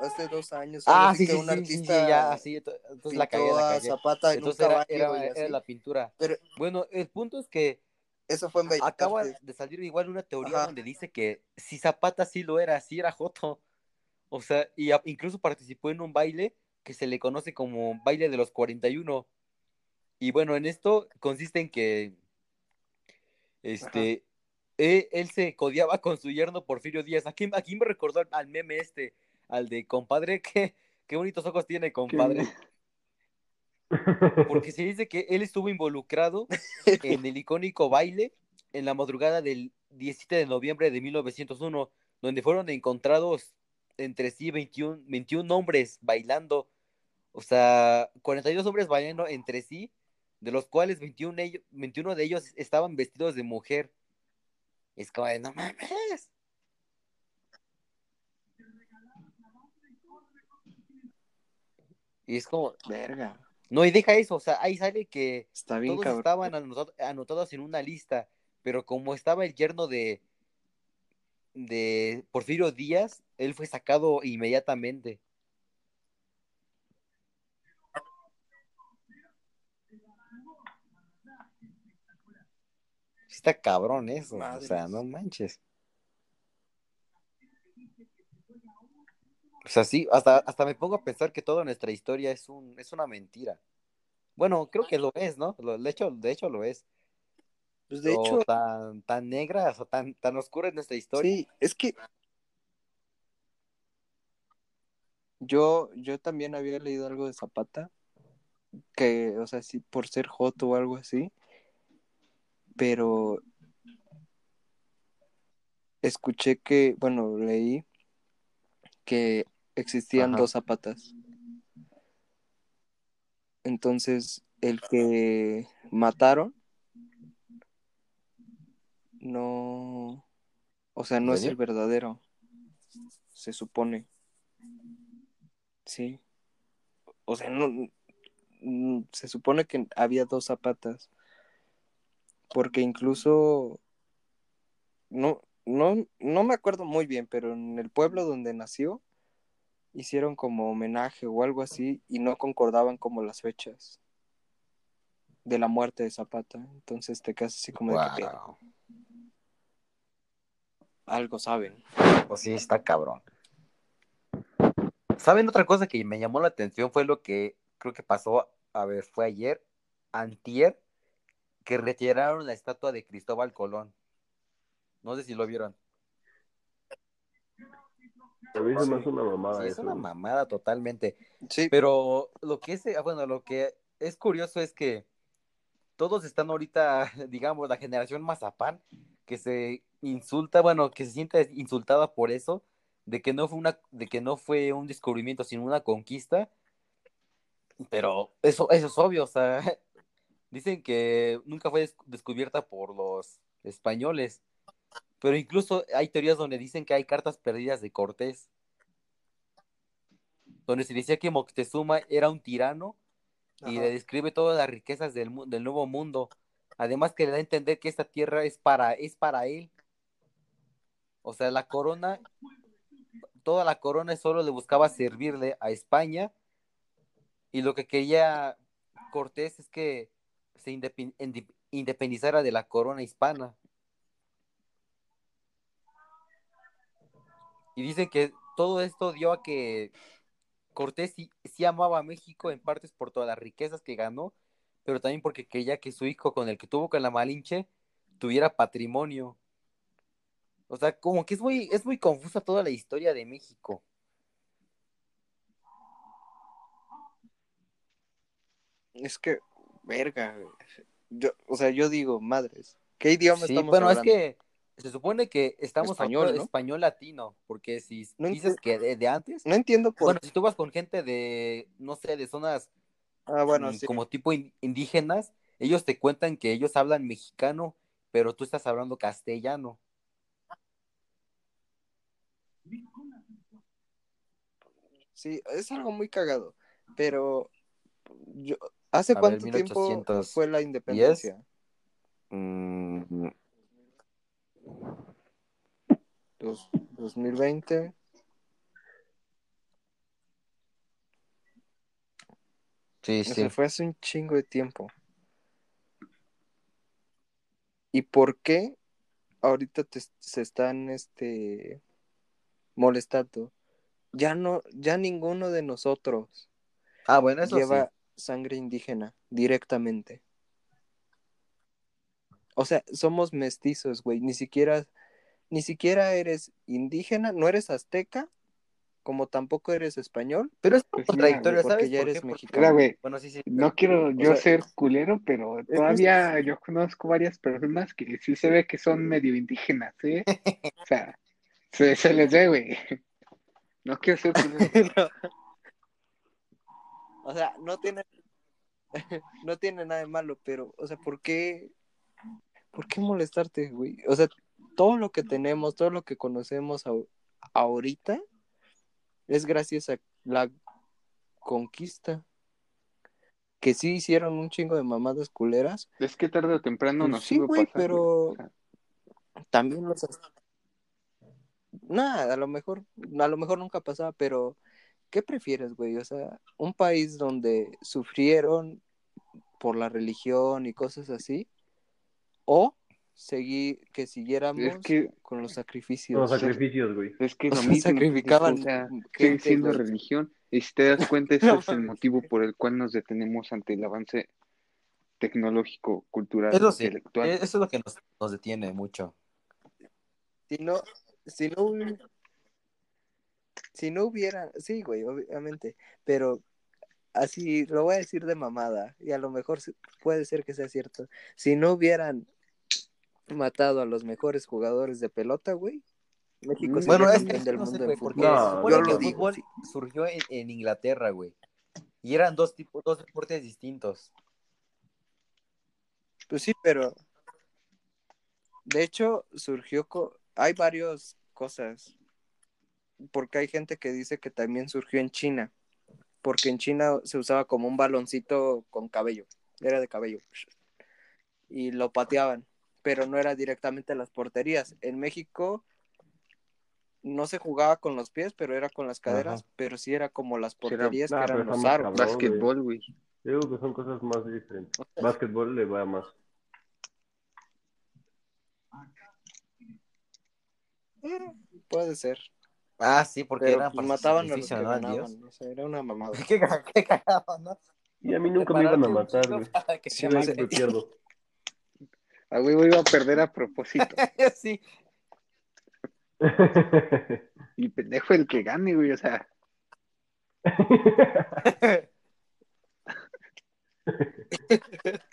hace dos años. Ah, así sí, que sí, un sí, artista sí, ya, sí, ento- entonces la cagué, la cagué. Zapata en Entonces un era, caballo era, era así. la pintura. Pero Bueno, el punto es que eso fue en acaba de salir igual una teoría Ajá. donde dice que si Zapata sí lo era, sí era Joto. O sea, y a- incluso participó en un baile que se le conoce como baile de los 41. Y bueno, en esto consiste en que este él, él se codiaba con su yerno Porfirio Díaz. Aquí, aquí me recordó al, meme este, al de compadre, qué, qué bonitos ojos tiene, que- compadre. Porque se dice que él estuvo involucrado en el icónico baile en la madrugada del 17 de noviembre de 1901, donde fueron encontrados entre sí 21, 21 hombres bailando, o sea, 42 hombres bailando entre sí, de los cuales 21, ellos- 21 de ellos estaban vestidos de mujer. Es como, de, no mames. Y es como, Verga. no, y deja eso, o sea, ahí sale que Está bien, todos cabrón. estaban anotado- anotados en una lista, pero como estaba el yerno de, de Porfirio Díaz, él fue sacado inmediatamente. Está cabrón eso, o sea, no manches. O sea, sí, hasta, hasta me pongo a pensar que toda nuestra historia es un, es una mentira. Bueno, creo que lo es, ¿no? Lo- de hecho, de hecho lo es. Pues de O hecho, tan, tan negra, o tan, tan oscura es nuestra historia. sí, es que yo, yo también había leído algo de Zapata, que, o sea, sí, por ser joto o algo así, pero escuché que, bueno, leí que existían Ajá. dos zapatas. Entonces, el que mataron no, o sea, no ¿En es el verdadero, se supone. Sí. O sea, no, se supone que había dos zapatas. Porque incluso no, no, no me acuerdo muy bien, pero en el pueblo donde nació hicieron como homenaje o algo así y no concordaban como las fechas de la muerte de Zapata. Entonces te quedas así como de que algo saben. Pues sí, está cabrón. ¿Saben otra cosa que me llamó la atención? Fue lo que creo que pasó, a ver, fue ayer, antier, que retiraron la estatua de Cristóbal Colón. No sé si lo vieron. A mí se me hace una mamada Sí, es eso. una mamada totalmente. Sí, Pero lo que es, ah, bueno, lo que es curioso es que todos están ahorita, digamos, la generación Mazapán, que se insulta, bueno, que se siente insultada por eso, de que no fue una, de que no fue un descubrimiento, sino una conquista. Pero eso, eso es obvio, o sea, dicen que nunca fue des- descubierta por los españoles. Pero incluso hay teorías donde dicen que hay cartas perdidas de Cortés, donde se decía que Moctezuma era un tirano y Ajá. le describe todas las riquezas del, del nuevo mundo. Además que le da a entender que esta tierra es para, es para él. O sea, la corona, toda la corona solo le buscaba servirle a España y lo que quería Cortés es que se independizara de la corona hispana. Y dicen que todo esto dio a que Cortés sí, sí amaba a México en partes por todas las riquezas que ganó, pero también porque quería que su hijo con el que tuvo con la Malinche tuviera patrimonio. O sea, como que es muy, es muy confusa toda la historia de México. Es que, verga, güey. Yo, o sea, yo digo, madres, ¿qué idioma Sí, estamos bueno, hablando? es que se supone que estamos Español, hablando ¿no? español latino, porque si No dices que de, de antes, No entiendo por bueno, si tú vas con gente de, no sé, de zonas Ah, bueno, mm, sí. como tipo in- indígenas, ellos te cuentan que ellos hablan mexicano, pero tú estás hablando castellano. Sí, es algo muy cagado. Pero, yo, ¿hace A ver, cuánto tiempo 1810. fue la independencia? Mm, Dos, 2020. sí, sí. sea, fue hace un chingo de tiempo. ¿Y por qué ahorita te, se están este molestando? Ya no, ya ninguno de nosotros Ah, bueno, eso lleva sí. Sangre indígena directamente. O sea, somos mestizos, güey. Ni siquiera, ni siquiera eres indígena, no eres azteca, como tampoco eres español. Pero es Pues contradictorio, güey, porque ¿sabes? ya por eres mexicano. Mira, güey, Bueno, sí, sí. no quiero yo sea, ser culero, pero todavía yo conozco varias personas que sí se ve que son medio indígenas, ¿eh? O sea, se, se les ve, güey. No quiero ser culero. O sea, no tiene, no tiene nada de malo, pero, o sea, ¿por qué, por qué molestarte, güey? O sea, todo lo que tenemos, todo lo que conocemos au- ahorita es gracias a la conquista. Que sí hicieron un chingo de mamadas culeras. Es que tarde o temprano Pues nos sí, a güey, pero- También los... Nada, a lo mejor, a lo mejor nunca pasaba, pero ¿qué prefieres, güey? O sea, un país donde sufrieron por la religión y cosas así, o seguir, que siguiéramos es que con los Los sacrificios. sacrificios, güey. es que O lo sea, mismo, sacrificaban o sea, sigue siendo güey. religión. Y si te das cuenta, ese es el motivo por el cual nos detenemos ante el avance tecnológico, cultural, Eso sí, intelectual. eso es lo que nos, nos detiene mucho. Si no, si no, si no hubiera, sí, güey, obviamente, pero así lo voy a decir de mamada, y a lo mejor puede ser que sea cierto. Si no hubieran matado a los mejores jugadores de pelota, güey, México Mm. Bueno, es que del no sé, mundo güey, porque. No, supone yo lo el digo. fútbol sí. surgió en, en Inglaterra, güey. Y eran dos tipos, dos deportes distintos. Pues sí, pero de hecho surgió, co- hay varias cosas, porque hay gente que dice que también surgió en China, porque en China se usaba como un baloncito con cabello, era de cabello, y lo pateaban, pero no era directamente a las porterías. En México no se jugaba con los pies, pero era con las caderas, Ajá. pero sí era como las Sí, era- porterías Nah, que eran los cabrón. Básquetbol, güey. Yo digo que son cosas más diferentes. Básquetbol le va más. Eh, puede ser. Ah, sí, porque Pero eran pues, para mataban a los que ¿no? ganaban. O sea, era una mamada. Qué, qué cagado, ¿no? Y a mí nunca me iban a matar, güey. Que Sí, me- siempre pierdo. A huevo iba a perder a propósito. sí. Y pendejo el que gane, güey. O sea,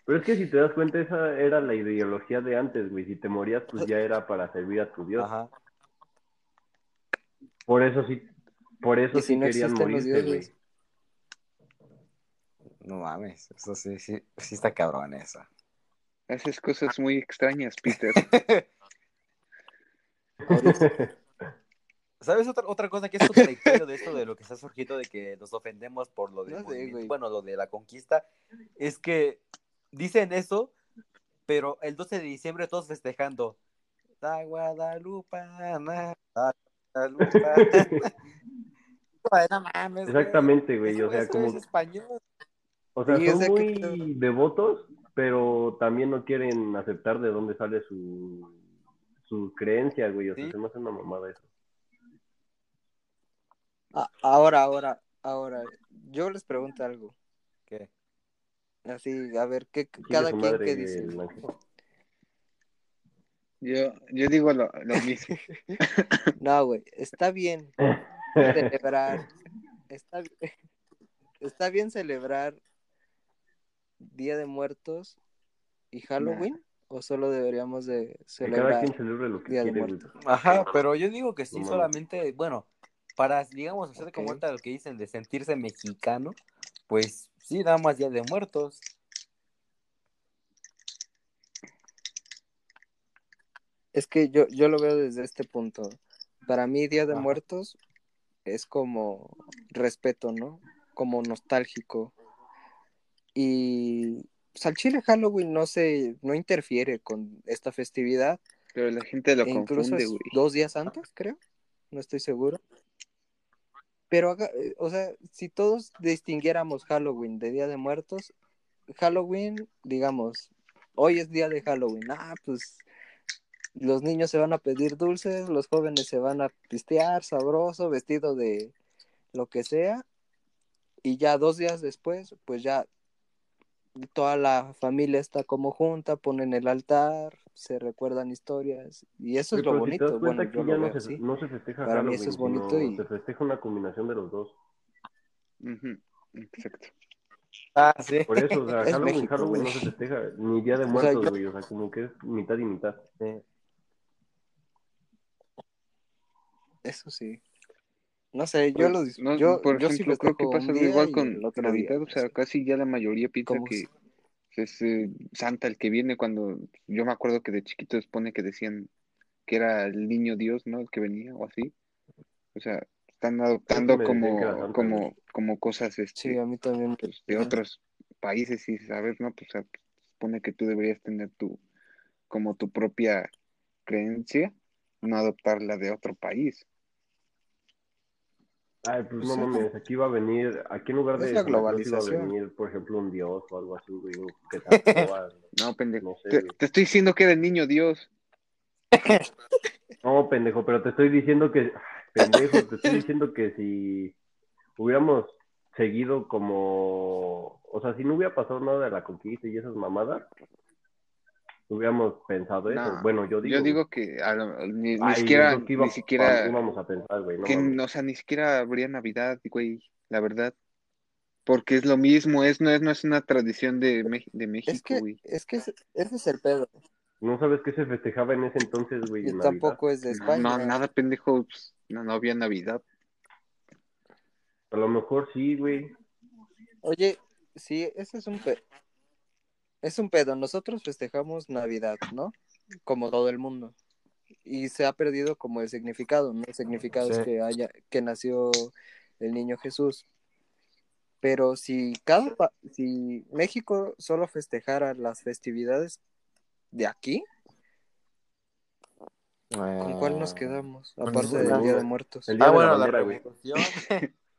Pero es que si te das cuenta, esa era la ideología de antes, güey. Si te morías, pues ya era para servir a tu Dios. Ajá. Por eso sí, por eso si sí no querían existen los morirse, dioses. güey. No mames, eso sí, sí, sí está cabrón eso. haces cosas muy extrañas, Peter. ¿Sabes otra, otra cosa que es contradictorio de esto de lo que está surgiendo de que nos ofendemos por lo de No sé, güey. bueno, lo de la conquista? Es que dicen eso, pero el 12 de diciembre todos festejando. Da Guadalupana, da No mames. Exactamente, güey. O sea, eso como es español. O sea, Sí, o son muy que- devotos, pero también no quieren aceptar de dónde sale su, su creencia, güey. O sea, Sí. se me hace una mamada eso. Ah, ahora, ahora, ahora, yo les pregunto algo. ¿Qué? Así, a ver, ¿qué, cada quien el dice? Yo, yo digo lo, lo mismo. No, güey, está bien celebrar, está, está bien celebrar Día de Muertos y Halloween, o solo deberíamos de cada celebrar quien celebre lo que Día de quiere. Muertos. Ajá, pero yo digo que sí, No solamente, bueno, para, digamos, hacer como Ok. ahorita lo que dicen de sentirse mexicano, pues sí, nada más Día de Muertos. Es que yo, yo lo veo desde este punto. Para mí, Día de. Muertos es como respeto, ¿no? Como nostálgico. Y pues, al Chile Halloween no se, no interfiere con esta festividad. Pero la gente lo E incluso confunde, es güey. dos días antes, creo. No estoy seguro. Pero, haga- eh, o sea, si todos distinguiéramos Halloween de Día de Muertos, Halloween, digamos, hoy es día de Halloween. Ah, pues los niños se van a pedir dulces, los jóvenes se van a pistear, sabroso, vestido de lo que sea. Y ya dos días después, pues ya toda la familia está como junta, ponen el altar, se recuerdan historias. Y eso es Güey, lo pero si te das bonito. cuenta Bueno, que ya lo no veo se, no se festeja Para mí Halloween, eso es bonito y- se festeja una combinación de los dos. Exacto. Ah, sí. Por eso, o sea, Es Halloween, México, Halloween güey. no se festeja, ni Día de O sea, Muertos, yo- güey. O sea, como que es mitad y mitad. Eso sí. No sé, yo Pues, lo dis- no, yo, por yo sí ejemplo, creo que pasa igual con Navidad, día, o sea, casi ya la mayoría piensa que es eh, Santa el que viene cuando yo me acuerdo que de chiquito supone que decían que era el niño Dios, ¿no? El que venía o así. O sea, están adoptando como, como, como cosas este, Sí, a mí también. me- pues, de otros países y sabes, ¿no? Pues, o sea, supone que tú deberías tener tu, como tu propia creencia, no adoptarla de otro país. Ay, pues no sí. mames, aquí va a venir, aquí en lugar de la Claus iba a globalización. venir, por ejemplo, un dios o algo así, güey, que No, pendejo. no sé, Te, te estoy diciendo que era el niño Dios. No, pendejo, pero te estoy diciendo que, pendejo, te estoy diciendo que si hubiéramos seguido como, o sea, si no hubiera pasado nada de la conquista y esas mamadas, hubiéramos pensado eso. No, bueno, yo digo. Yo digo que a lo- ni, ni Ay, siquiera, es lo que iba- ni siquiera, íbamos a pensar, güey, no que, mames. o sea, ni siquiera habría Navidad, güey, la verdad. Porque es lo mismo, es, no es, no es una tradición de, de Es México, que, güey. es que ese, ese es el pedo. ¿No sabes qué se festejaba en ese entonces, güey, Y en Navidad? tampoco es de No, España. no, nada pendejo, pues, no, no había Navidad. A lo mejor sí, güey. Oye, sí, ese es un pedo. Es un pedo. Nosotros festejamos Navidad, ¿no? Como todo el mundo. Y se ha perdido como el significado, ¿no? El significado es que haya, que nació el niño Jesús. Pero si cada pa- si México solo festejara las festividades de aquí, ¿con cuál nos quedamos? con Aparte del. Día de Muertos. El día Ah, de bueno, la revolución,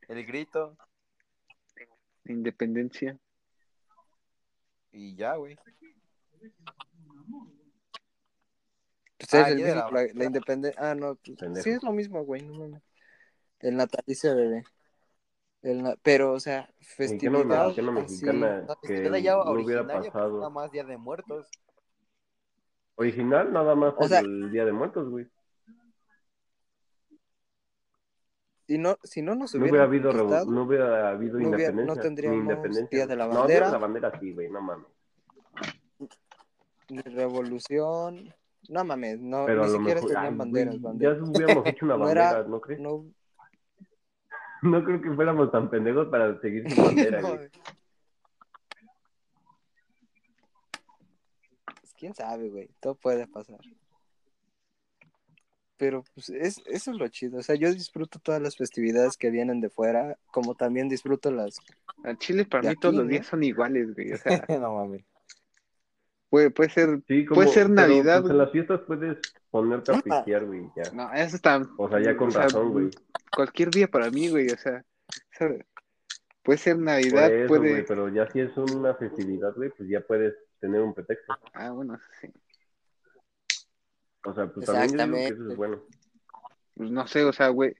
el grito Independencia. Y ya, güey. Pues Ah, es el mismo, la la, independencia. Ah, no, pues, Pendejo. sí es lo mismo, güey, no. El natalicio bebé. El na- Pero, o sea, ¿En qué no festividad mexicana, así, que festividad ya no hubiera pues, nada pasado? más Día de Muertos. Original, nada más O sea- el Día de Muertos, güey. Si no, si no nos No hubiera habido, revo- no hubiera habido no hubiera- no independencia. ni tendríamos independencia. Día de la No, Bandera. de la bandera sí, güey, no mames. ni revolución, no mames, no, Pero ni siquiera mejor, tenían ay, banderas, banderas. ya hubiéramos hecho una No bandera, era- ¿no crees? No, No creo que fuéramos tan pendejos para seguir sin bandera, no, güey. pues, quién sabe, güey, todo puede pasar. Pero pues es, eso es lo chido. O sea, yo disfruto todas las festividades que vienen de fuera, como también disfruto las... Al Chile para mí todos los ¿no? días son iguales, güey. O sea, no mames. puede, puede ser, Sí, como, puede ser pero, Navidad. pues, en las fiestas puedes ponerte a Ah. pistear, güey, ya. No, eso está. O sea, ya con o sea, razón, güey. Cualquier día para mí, güey. O sea, ¿sabe? puede ser Navidad, eso, puede. güey, pero ya si es una festividad, güey, pues ya puedes tener un pretexto. Ah, bueno, sí. O sea, pues también yo digo que eso es bueno. Pues no sé, o sea, güey.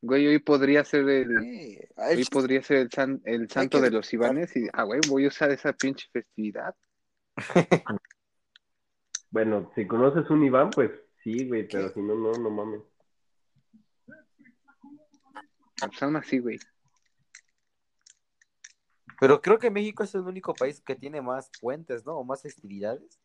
Güey, hoy podría ser el. Sí, el Hoy podría ser el, san- el santo que de los Ivanes y, ah, güey, voy a usar esa pinche festividad. Bueno, si conoces un Iván, pues sí, güey, pero si no, no, no mames. Ah, Pues aún así, güey. Pero creo que México es el único país que tiene más puentes, ¿no? O más festividades.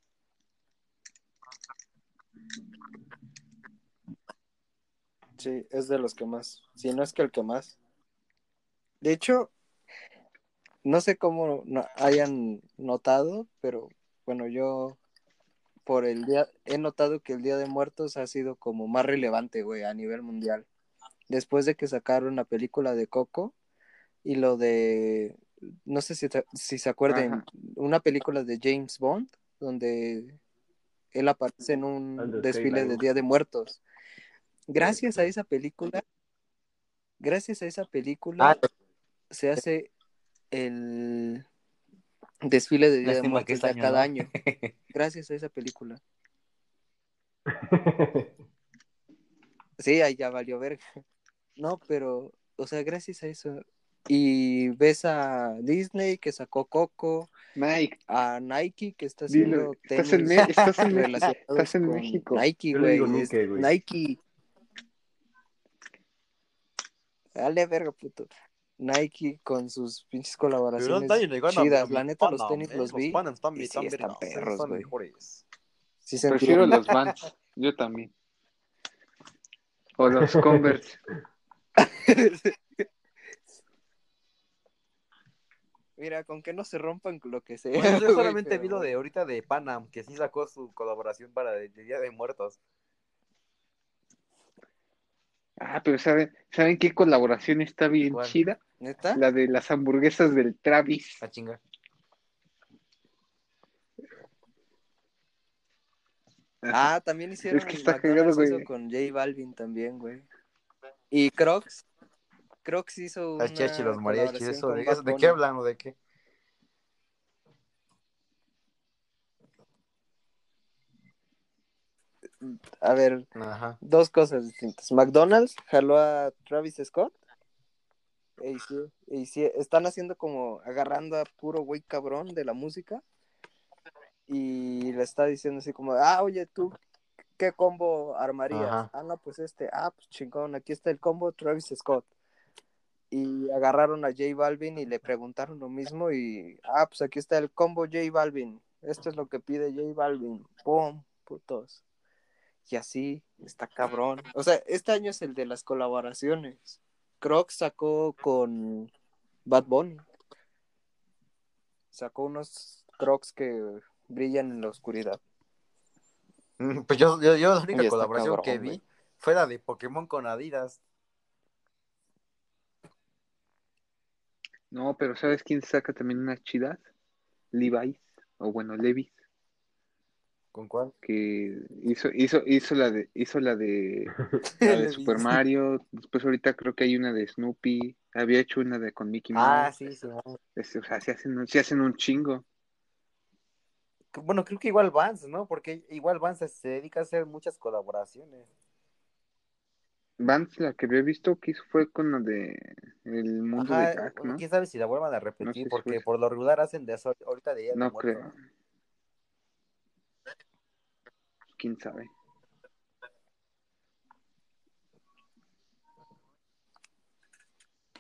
Sí, es de los que más. Si no es que el que más. De hecho, no sé cómo hayan notado, pero bueno, yo por el día he notado que el Día de Muertos ha sido como más relevante, güey, a nivel mundial. Después de que sacaron la película de Coco y lo de no sé si, si se acuerden, Ajá. una película de James Bond donde él aparece en un desfile de. Día de Muertos. Gracias a esa película, gracias a esa película Ah, se hace el desfile de Día de Muertos este año cada no. año. Gracias a esa película. Sí, ahí ya valió ver. No, pero, o sea, gracias a eso. Y ves a Disney que sacó Coco, Mike, a Nike que está haciendo dilo, estás en, estás en Estás en México. Nike, güey. Nike, güey. Nike. Dale, verga, puto. Nike con sus pinches colaboraciones chidas. La neta, los tenis los vi. y sí están perros, güey. Sí Prefiero los Vans. Yo también. O los Converse. Mira, con que no se rompan lo que sea. Bueno, yo solamente pero vi lo de ahorita de Panam, que sí sacó su colaboración para el Día de Muertos. Ah, pero ¿saben, ¿saben qué colaboración está bien ¿Cuál? chida? ¿Neta? La de las hamburguesas del Travis. A chinga. Ah, también hicieron Es que está McDonald's cagado, hizo güey. con J Balvin también, güey. Y Crocs. Crocs hizo una Las chachi, los mariachis, eso, ¿de, ¿de qué hablan o de qué? A ver, Ajá. dos cosas distintas. McDonald's jaló a Travis Scott. E hici- están haciendo como agarrando a puro güey cabrón de la música. Y le está diciendo así como, ah, oye, tú, ¿qué combo armarías? Ajá. Ah, no, pues este, ah, pues chingón, aquí está el combo Travis Scott. Y agarraron a J Balvin y le preguntaron lo mismo y, ah, pues aquí está el combo J Balvin. Esto es lo que pide J Balvin. ¡Pum! Putos. Y así, está cabrón. O sea, este año es el de las colaboraciones. Crocs sacó con Bad Bunny. Sacó unos Crocs que brillan en la oscuridad. Mm, Pues yo, yo, yo la única colaboración cabrón, que güey. vi fue la de Pokémon con Adidas. No, pero ¿sabes quién saca también unas chidas? Levi's, o bueno, Levi's, ¿Con cuál? que hizo, hizo, hizo la de, hizo la de, la de. Super Mario, después ahorita creo que hay una de Snoopy, había hecho una de con Mickey Mouse, Ah, sí, sí. Este, o sea, se hacen, un- se hacen un chingo. Bueno, creo que igual Vance, ¿no? Porque igual Vance se dedica a hacer muchas colaboraciones. Vance, la que había visto que hizo fue con la de El Mundo Ajá, de Jack, ¿no? quién sabe si la vuelvan a No sé repetir, si porque fue- por lo regular hacen de eso ahorita de de No creo. Quién sabe.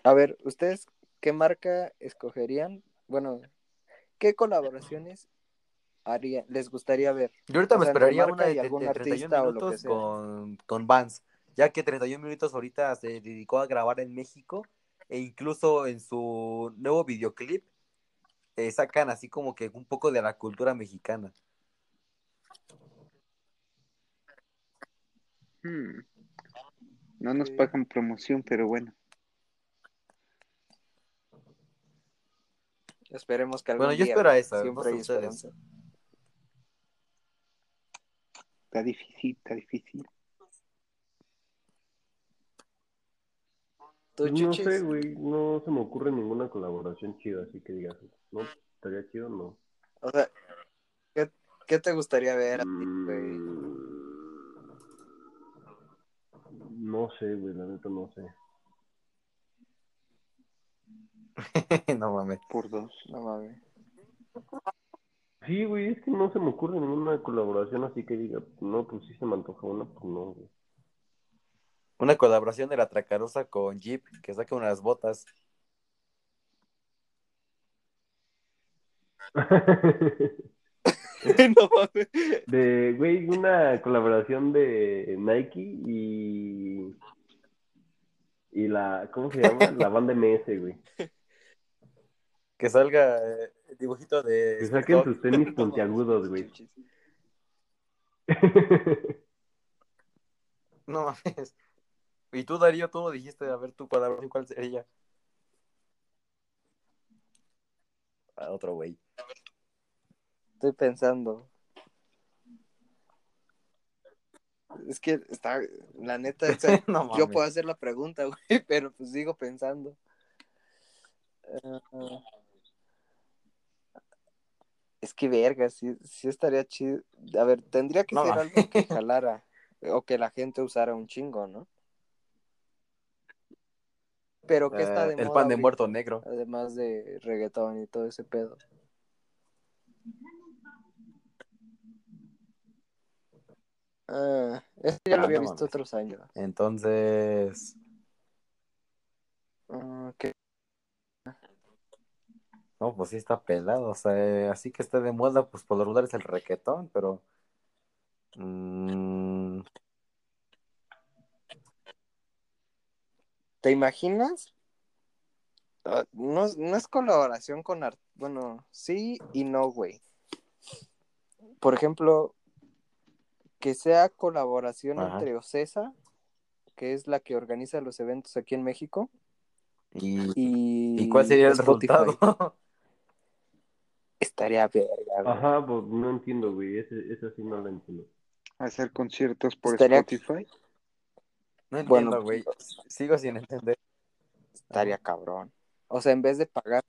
A ver, ¿ustedes qué marca escogerían? Bueno, ¿qué colaboraciones haría, les gustaría ver? Yo ahorita O me sea, esperaría una de, de- algún de 31 artista o lo que minutos sea. con, con Vance, ya que 31 minutos ahorita se dedicó a grabar en México e incluso en su nuevo videoclip eh, sacan así como que un poco de la cultura mexicana. Hmm. No nos pagan promoción, pero bueno. Esperemos que algún Bueno, yo día, espero a no Siempre hay esperanza. Está difícil, está difícil. ¿Tú, No Chuchis? sé, güey, no se me ocurre ninguna colaboración chida, así que digas, no, estaría chido, no. O sea, ¿qué, qué te gustaría ver a ti, güey? Mm, No sé, güey, la neta no sé. no mames. Por dos. No mames. Sí, güey, es que no se me ocurre ninguna colaboración así que diga, no, pues sí se me antoja una, pues no, güey. Una colaboración de la Tracarosa con Jeep, que saca unas botas. no. De, güey, una colaboración de Nike y. Y la. ¿Cómo se llama? La banda MS, güey. Que salga eh, el dibujito de. Que saquen sus tenis puntiagudos, güey. No mames. Y tú, Darío, tú lo dijiste, a ver tu colaboración, ¿cuál sería? Ah, otro güey. Estoy pensando. Es que está, la neta, o sea, No yo puedo hacer la pregunta, güey, pero pues sigo pensando. Eh, es que verga, sí, sí estaría chido. A ver, tendría que No ser algo que jalara o que la gente usara un chingo, ¿no? Pero que está Eh, de el moda pan de ahorita, muerto negro. Además de reggaetón y todo ese pedo. Ah, este ya lo Ah, había no visto mames. otros años. Entonces. Ah, ¿qué? No, pues sí está pelado. O sea, eh, así que esté de moda, pues por lo regular es el requetón, pero. mm, ¿Te imaginas? Ah, No, es- no es colaboración con art... Bueno, sí y no, güey. Por ejemplo, que sea colaboración Ajá. entre Ocesa, que es la que organiza los eventos aquí en México, y, y, ¿y cuál sería el Spotify. resultado? Estaría verga, güey. Ajá, pues no entiendo, güey. Ese, esa sí no la entiendo. Hacer conciertos por Estaría- Spotify. No Bueno, entiendo, güey. Sigo sin entender. Estaría cabrón. O sea, en vez de pagar,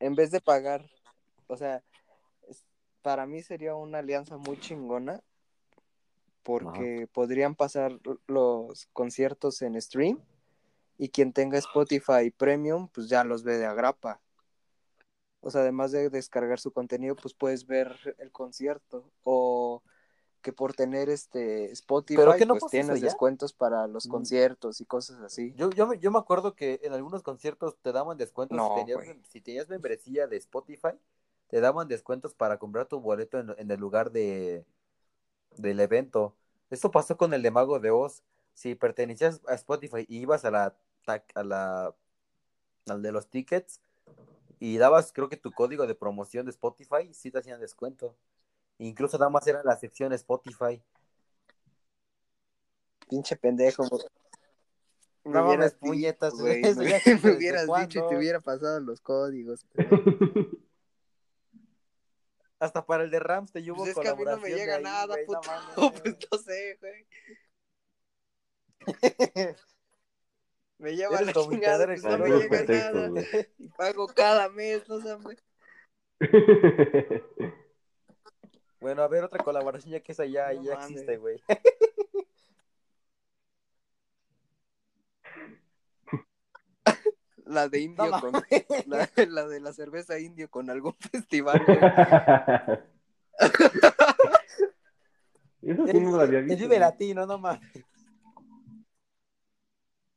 en vez de pagar, o sea, para mí sería una alianza muy chingona porque podrían pasar los conciertos en stream y quien tenga Spotify Premium, pues ya los ve de agrapa. O sea, además de descargar su contenido, pues puedes ver el concierto o que por tener este Spotify, ¿Pero no pues tienes descuentos para los Mm. conciertos y cosas así. Yo, yo, me- yo me acuerdo que en algunos conciertos te daban descuentos No, si, tenías, si tenías membresía de Spotify, te daban descuentos para comprar tu boleto en, en el lugar de del evento. Esto pasó con el de Mago de Oz. Si pertenecías a Spotify y ibas a la a la al de los tickets y dabas creo que tu código de promoción de Spotify, sí te hacían descuento. Incluso nada más era la sección Spotify. Pinche pendejo. Me No hubieras mames, puñetas, güey, me, me hubieras dicho y te hubiera pasado los códigos. Hasta para el de Rams te llevo Pues es que a mí no me llega ahí, nada, güey, no puto. mames. pues no sé, güey. Me lleva la chingada, pues no me llega nada. güey. Y pago cada mes, no sé, güey. Bueno, a ver, otra colaboración ya que esa ya, No ya existe, güey. La de indio No con... La, la de la cerveza indio con algún festival, güey. Eso sí no lo había El visto. Vive güey. Latino, no mames.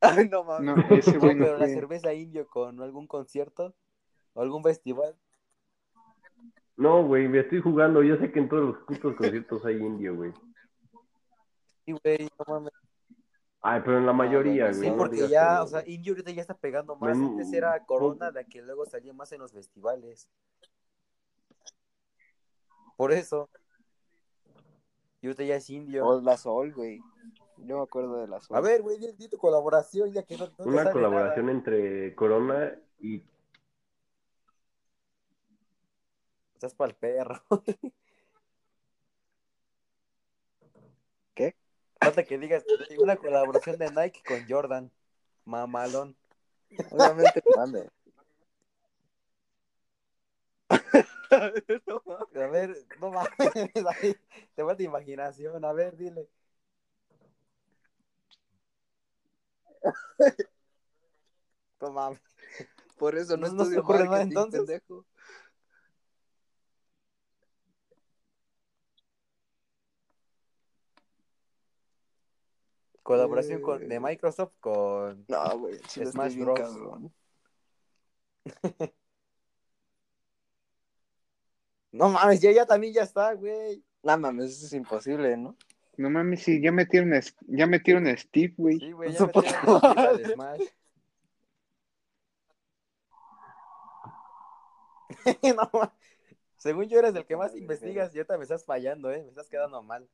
Ay, no mames. No, ese pero la cerveza indio con algún concierto o algún festival. No, güey, me estoy jugando. Yo sé que en todos los putos conciertos hay indio, güey. Sí, güey, no mames. Ay, pero en la mayoría, bueno, güey. Sí, porque ya, o sea, indio ahorita ya está pegando más. Men- Antes era Corona la que luego salía más en los festivales. Por eso. Y ahorita ya es indio. O la sol, güey. Yo me acuerdo de las A ver, güey, di, di tu colaboración, ya que no, no Una colaboración nada. entre Corona y Estás para el perro. ¿Qué? Falta que digas una colaboración de Nike con Jordan. Mamalón. Obviamente, mande. A ver, no mames, te falta imaginación. A ver, dile. No mames. Por eso no, No- no se estudio ocurre nada, marketing, entonces. pendejo. Colaboración con, Eh. de Microsoft con. No, güey, Smash bien Bros. cabrón. No mames, ya, ya también ya está, güey. No mames, eso es imposible, ¿no? No mames, sí, ya metieron a, ya metieron a Steve, güey. Sí, güey, ya metieron la fibra de. Smash. no, según yo eres el que más investigas y ahorita me estás fallando, eh, me estás quedando mal.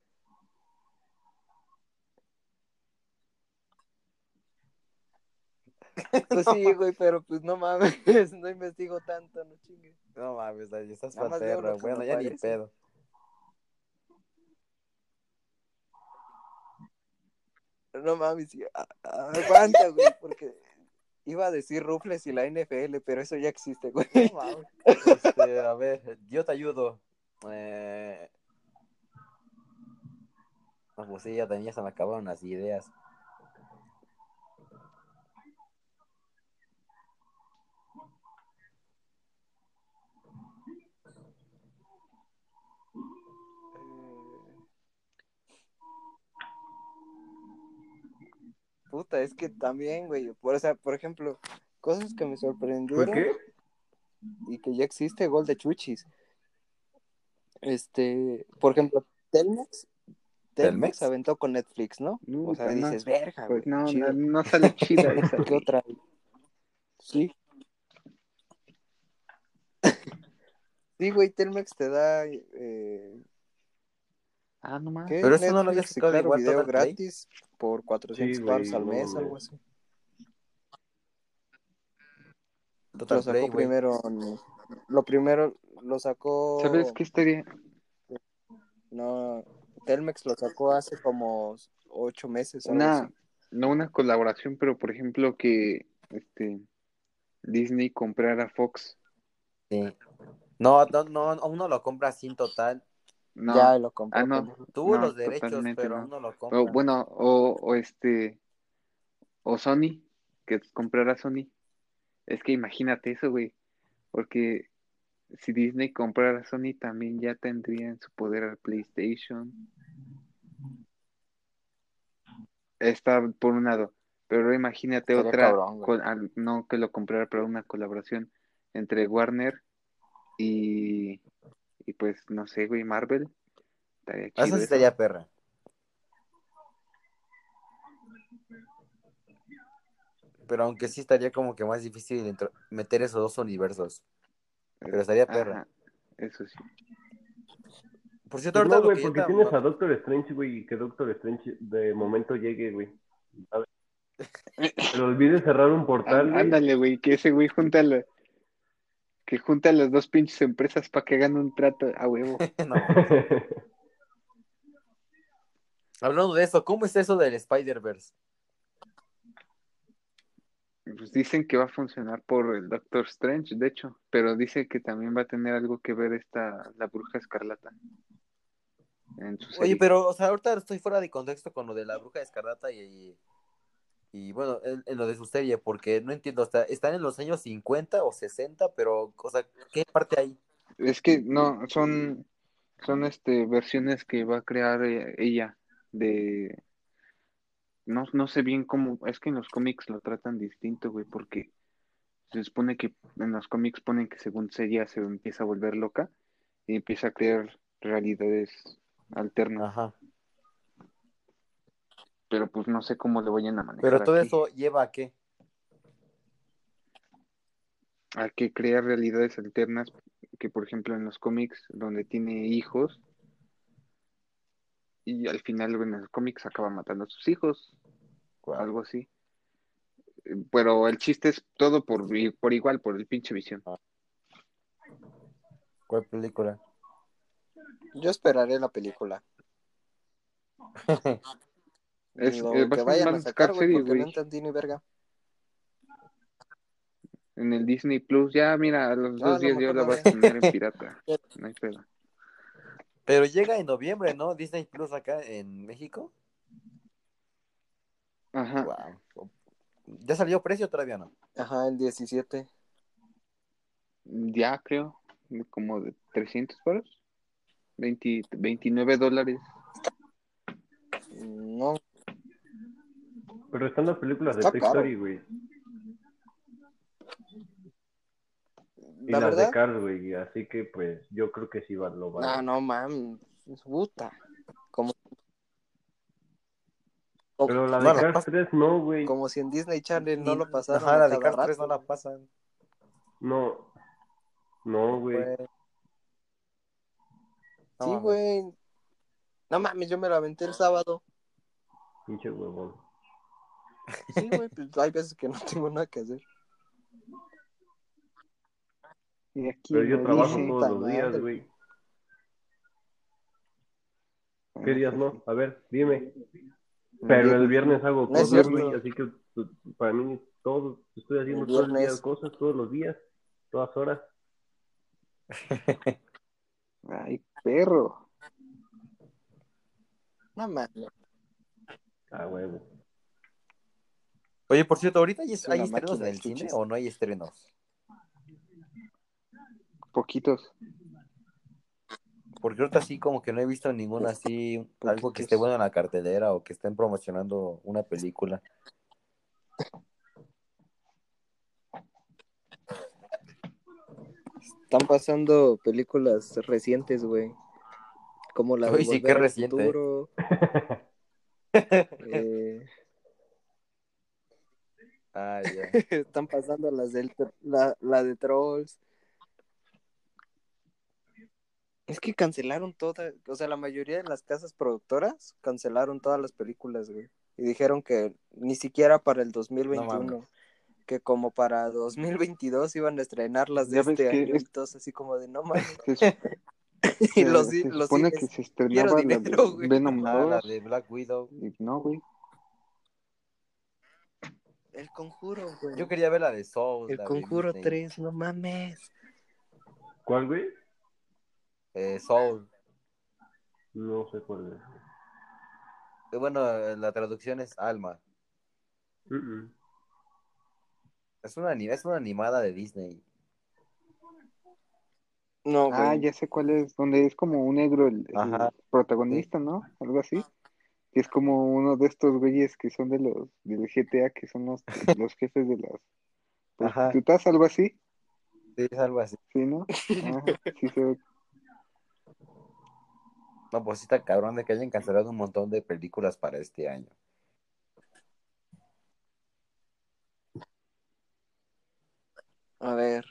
Pues sí, güey, pero pues no mames, no investigo tanto, no chingues. No mames, estás que Bueno, ya ni parece. pedo. No mames, aguanta, güey, porque iba a decir Rufles y la NFL, pero eso ya existe, güey. No mames. Este, a ver, yo te ayudo. Eh... No, pues sí, ya tenía, se me acabaron las ideas. Puta, es que también, güey, por, o sea, por ejemplo, cosas que me ¿Fue sorprendieron qué? y que ya existe gol de chuchis. Este, por ejemplo, Telmex, Telmex aventó con Netflix, ¿no? No, o sea, no, dices, verga, Pues güey, no, chido". no, no sale chida esa. ¿Qué otra? Sí. Sí, güey, Telmex te da eh, Ah, no. ¿qué? Pero eso no lo había sacado Claro igual video Play. gratis por 400 Sí, al mes, algo así. Total lo sacó Play, primero, lo primero lo sacó, ¿Sabes qué estaría? no, Telmex lo sacó hace como ocho meses, algo Una, así. no una colaboración, pero por ejemplo que este Disney comprara Fox. Sí. No, no, no, aún no lo compra sin total. No, Ya lo compró. ah, no. Tuvo No, los derechos, totalmente pero no. lo compra. O, bueno, o, o este, o Sony, que comprara Sony. Es que imagínate eso, güey, porque si Disney comprara Sony también ya tendría en su poder al PlayStation. Está por un lado, pero imagínate otra, cabrón, al- no que lo comprara, pero una colaboración entre Warner y, y pues, no sé, güey, Marvel. Estaría Eso chido sí eso. estaría perra. Pero aunque sí estaría como que más difícil entro- meter esos dos universos. Pero estaría perra. Ajá, eso sí. Por cierto, Pues ahorita no, güey, porque está- tienes a Doctor Strange, güey, y que Doctor Strange de momento llegue, güey. ¿sabes? Pero olvides cerrar un portal, Á-. Ándale, güey, que ese güey junta la, que junta las dos pinches empresas para que hagan un trato a huevo. No. Hablando de eso, ¿cómo es eso del Spider-Verse? Pues dicen que va a funcionar por el Doctor Strange, de hecho, pero dice que también va a tener algo que ver esta la Bruja Escarlata. Oye, pero, o sea, ahorita estoy fuera de contexto con lo de la bruja escarlata y, y, y, bueno, en, en lo de su serie, porque no entiendo, sea, están en los años 50 o 60, pero, o sea, ¿qué parte hay? Es que no, son, son este versiones que va a crear eh, ella de no, no sé bien cómo, es que en los cómics lo tratan distinto, güey, porque se supone que en los cómics ponen que según ella se empieza a volver loca y empieza a crear realidades alternas, Ajá. Pero pues no sé cómo lo vayan a manejar Pero todo aquí. eso lleva a qué? a que crea realidades alternas que por ejemplo en los cómics donde tiene hijos y al final en los cómics acaba matando a sus hijos, algo así. Pero el chiste es todo por, por igual, por el pinche visión. ¿Cuál película? Yo esperaré la película. Es, Lo eh, va a que vayan a sacar, güey, porque no güey, entendí ni verga. en el Disney Plus. Ya, mira, a los Ah, dos no días me ya la vas a tener en pirata. No hay pedo. Pero llega en noviembre, ¿no? Disney Plus acá en México. Ajá. Guau. ¿Ya salió precio o todavía no? Ajá, el 17. Ya creo, como de 300 pesos. 20, 29 dólares. No, Pero están las películas de Está Toy caro. Story, güey. Y la las verdad. de Cars, güey. Así que, pues, yo creo que sí va, lo va. No, no, mames. Puta. Como, Pero la de No, Cars pas- 3 no, güey. como si en Disney Channel no Y- lo pasaran. Ajá, la de Cars 3 rato. no la pasan. No. No, güey. No Sí, güey. No mames, yo me la aventé el sábado. Pinche huevón. Sí, güey, pues hay veces que no tengo nada que hacer. Y aquí Pero yo trabajo dice- todos los días, güey. ¿Qué días no? A ver, dime. Pero el viernes hago cosas, güey. Así que pues, para mí, todo, estoy haciendo todos los días cosas, todos los días, todas horas. Ay, perro. No mames. Ah, huevo. Oye, por cierto, ¿ahorita hay, Es hay una estrenos en el de cine chuches. o no hay estrenos? Poquitos. Porque ahorita sí como que no he visto ninguna así, algo que esté bueno en la cartelera o que estén promocionando una película. Están pasando películas recientes, güey. Como la de Uy, sí, Volver qué reciente. Futuro. Eh, Ah, ya. están pasando las del, la, la de Trolls. Es que cancelaron todas, o sea, la mayoría de las casas productoras cancelaron todas las películas, güey. Y dijeron que ni siquiera para el 2021, mames. que como para 2022 iban a estrenar las de este año es- y todos así como de no mames. Se, y se- los, se los supone cines, que se estrenaba la de. Venom Ah, la 2. de Black Widow. Y no, güey. El Conjuro, güey. Yo quería ver la de Soul. El Conjuro Disney. 3, no mames. ¿Cuál, güey? Eh, Soul. No sé cuál es. Eh, Bueno, la traducción es Alma. Mm, mm. Es una, es una animada de Disney. No, güey. Ah, ya sé cuál es. Donde es como un negro el, protagonista, ¿no? Algo así. Que es como uno de estos güeyes que son de los del GTA, que son los, los jefes de las prostitutas, algo así. Sí, es algo así. Sí, ¿no? Ajá, sí se ve. No, pues sí está cabrón de que hayan cancelado un montón de películas para este año. A ver.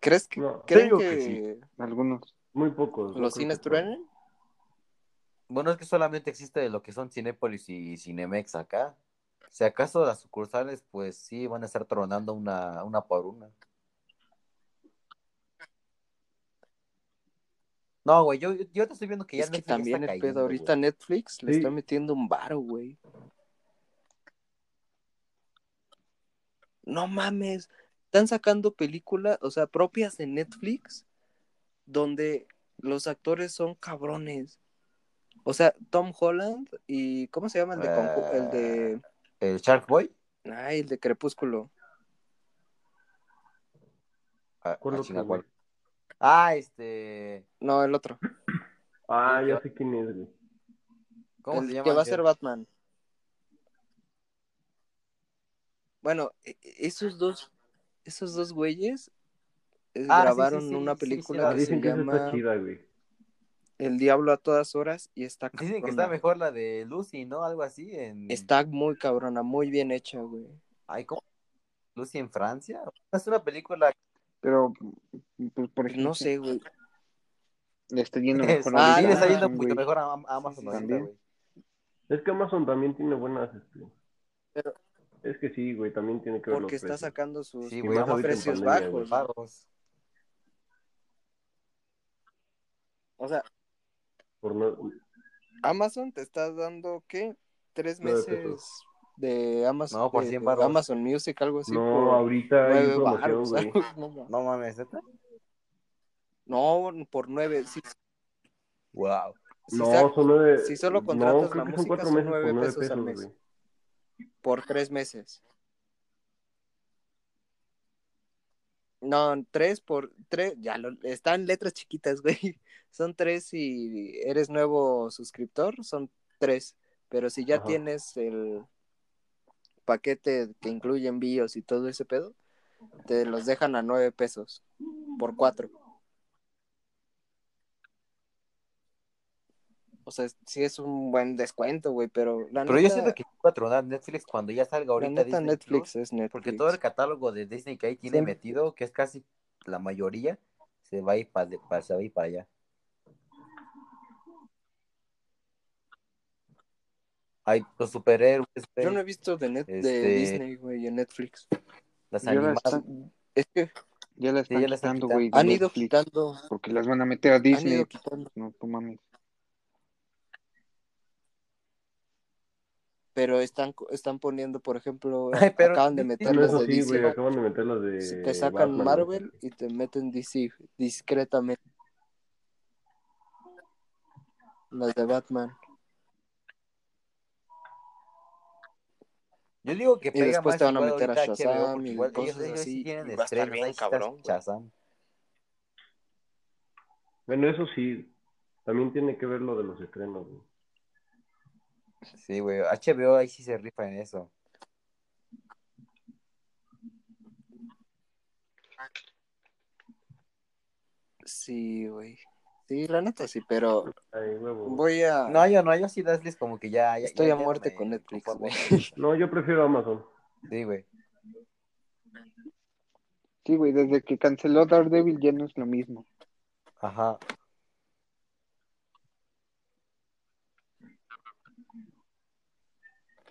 ¿Crees que, No, ¿creen digo que, que sí. Algunos. muy pocos. los cines truenen? Bueno, es que solamente existe lo que son Cinépolis y Cinemex acá. Si acaso las sucursales, pues sí, van a estar tronando una, una por una. No, güey, yo, yo te estoy viendo que ya Es que Netflix ya también está el cayendo, pedo. Ahorita güey. Netflix le Sí. está metiendo un varo, güey. No mames. Están sacando películas, o sea, propias de Netflix, donde los actores son cabrones. O sea, Tom Holland y ¿cómo se llama el de Conju- el de ¿El Shark Boy? ay, el de Crepúsculo? Ah, ¿Cuál ah. Ah, este. No, el otro. Ah, Sí, ya sé quién es, güey. ¿Cómo el se llama? que va a ser? Batman. Bueno, e- e- esos dos, esos dos güeyes eh, Ah, grabaron sí, sí, una sí, sí, película Ah, que se dicen que esa está llama chida, güey. El Diablo a todas horas y está Dicen que cabrona. está mejor la de Lucy, ¿no? Algo así. En... Está muy cabrona, muy bien hecha, güey. Ay, ¿cómo? ¿Lucy en Francia? Es una película. Pero, pues, por ejemplo, No sé, güey. Le está yendo mejor Ah, sí, le ahorita está yendo Amazon, mucho mejor a, a Amazon Sí, ahorita, también. güey. Es que Amazon también tiene buenas. Este... Pero- Es que sí, güey, también tiene que ver Porque los está precios. sacando sus Sí, güey, Amazon precios pandemia, bajos. güey. O sea, Por no... Amazon te está dando, ¿qué? Tres meses pesos. de Amazon, No, por de 100 varos. Amazon Music, algo así. No, por ahorita hay promoción, güey. no, ma- No mames, ¿neta? no, por nueve. Si, Wow. si No, nueve. si solo contratas la son música, son nueve por nueve pesos al mes. güey. por tres meses. No, tres por tres, ya lo, están letras chiquitas, güey. Son tres si eres nuevo suscriptor, son tres. Pero si ya Ajá. tienes el paquete que incluye envíos y todo ese pedo, te los dejan a nueve pesos por cuatro. O sea, sí es un buen descuento, güey, pero la Pero yo siento que va a tronar Netflix cuando ya salga la ahorita neta Disney Netflix Plus, es Netflix. porque todo el catálogo de Disney que ahí tiene Sí. metido, que es casi la mayoría, se va a ir para, se va a ir para allá. Hay los superhéroes, Yo no he visto de, net, de Este- Disney, güey, en Netflix. las animadas. están, Es que ya la Sí, están ya están quitando, güey. han ido Netflix, quitando, Porque las van a meter a han Disney. ido quitando, No, tú mames. Pero están, están poniendo, por ejemplo, Ay, pero acaban de meter No, las de sí, DC, güey, acaban de meter las de. te sacan Batman, Marvel y te meten DC discretamente. Las de Batman. Yo digo que Y pega después más te van a meter a Shazam y igual cosas ellos, ellos así, sí y va a estar bien cabrón. Shazam. Bueno, eso sí. También tiene que ver lo de los estrenos, güey. Sí, güey, HBO ahí sí se rifa en eso. Sí, güey. Sí, la neta sí, pero Ay, voy a... No, yo no, yo sí Daslis como que ya, ya Estoy ya- a muerte me con Netflix, güey. No, yo prefiero Amazon. Sí, güey. Sí, güey, desde que canceló Daredevil ya no es lo mismo. Ajá.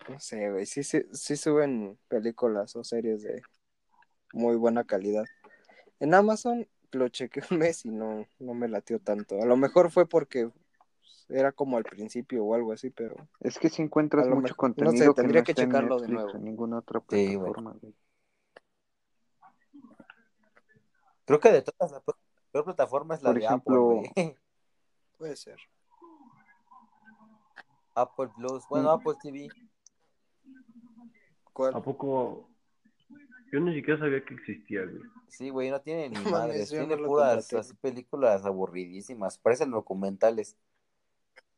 No sé, güey. Sí, sí, sí suben películas o series de muy buena calidad. En Amazon lo chequé un mes y no, no me latió tanto. A lo mejor fue porque era como al principio o algo así, pero Es que si encuentras mucho mejor- no sé, contenido que tendría no que en checarlo de Netflix nuevo. o ninguna otra Sí, güey. plataforma, güey. Creo que de todas las peor plataforma es la Por de ejemplo- Apple, güey. puede ser. Apple Plus, bueno, Mm. Apple TV. ¿Cuál? ¿A poco? Yo ni siquiera sabía que existía, güey. Sí, güey, no tiene ni yo tiene no lo puras así, películas aburridísimas, parecen documentales.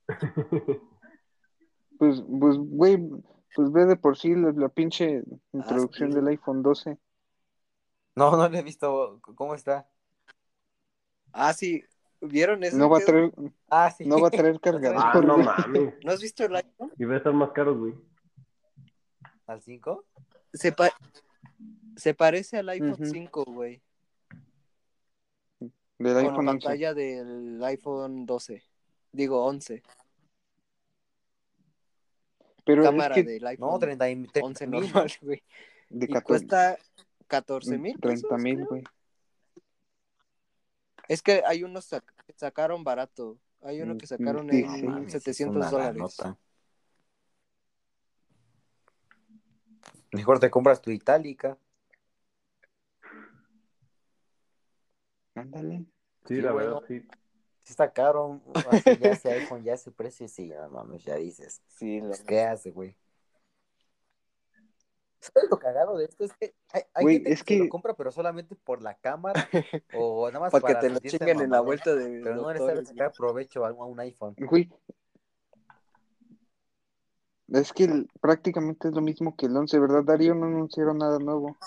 Pues, pues, güey, pues ve de por sí la, la pinche introducción sí. del iPhone 12. No, no le he visto cómo está. Ah, sí. ¿Vieron eso? No va a ¿Qué- traer, Ah, sí. no va a traer cargador. Ah, no mames. ¿No has visto el iPhone? Y va a estar más caro, güey. ¿Al 5? Se, pa- se parece al iPhone Ujú. 5, güey. Del Con iPhone la 11. pantalla del iPhone 12. Digo, 11. Pero Cámara es que del iPhone No, 30 y 30 11 mil. normal, güey. de Y 14, cuesta 14 mil 30 mil, güey. Es que hay unos sac- que sacaron barato. Hay uno que sacaron sí, en sí. mames, es 700 una dólares. lanota. Mejor te compras tu itálica. Ándale. Sí, Sí, la bueno. verdad, sí. Está caro, así ya ese iPhone, ya ese precio, sí, no mames, ya dices. Sí, la- Pues, ¿Qué hace, güey? ¿Sabes lo cagado de esto? Es que hay, hay Güey, gente es que, lo compra, pero solamente por la cámara o nada más Para que para te lo chinguen en la vuelta de Pero no le sabe sacar provecho a, a un iPhone. Güey. Es que el- prácticamente es lo mismo que el 11, ¿verdad, Darío? No anunciaron nada nuevo.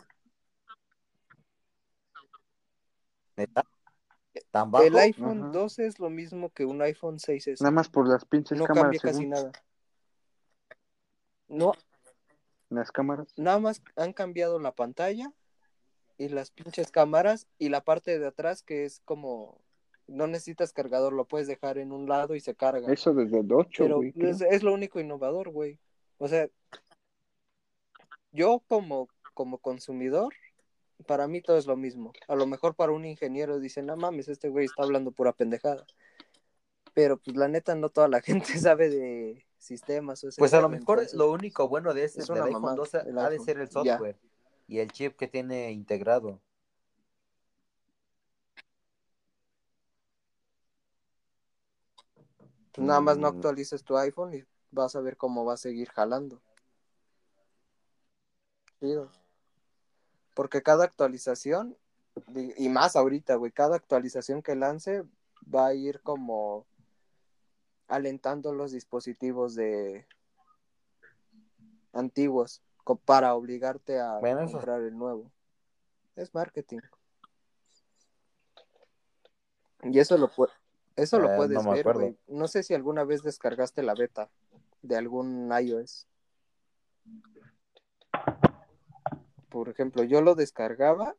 ¿Neta? ¿Tan bajo? El iPhone Ajá. 12 es lo mismo que un iPhone 6S. Nada más por las pinches no cámaras, cambia casi según. nada. No, Las cámaras. nada más han cambiado la pantalla y las pinches cámaras y la parte de atrás que es como no necesitas cargador, lo puedes dejar en un lado y se carga. Eso desde el 8, Pero güey. es, es lo único innovador, güey. O sea, yo como, como consumidor, para mí todo es lo mismo. A lo mejor para un ingeniero dicen, no mames, este güey está hablando pura pendejada. Pero pues la neta no toda la gente sabe de sistemas o ese Pues a lo mejor entonces, lo único bueno de ese es del una iPhone mamada, 12 el ha de ser el Ya. software y el chip que tiene integrado. Nada más no Mm. actualices tu iPhone y vas a ver cómo va a seguir jalando. Porque cada actualización, y más ahorita, güey, cada actualización que lance va a ir como alentando los dispositivos de antiguos para obligarte a Bueno, comprar el nuevo. Es marketing. Y eso lo pu- eso lo Eh, puedes no ver, güey. No sé si alguna vez descargaste la beta de algún iOS. Por ejemplo, yo lo descargaba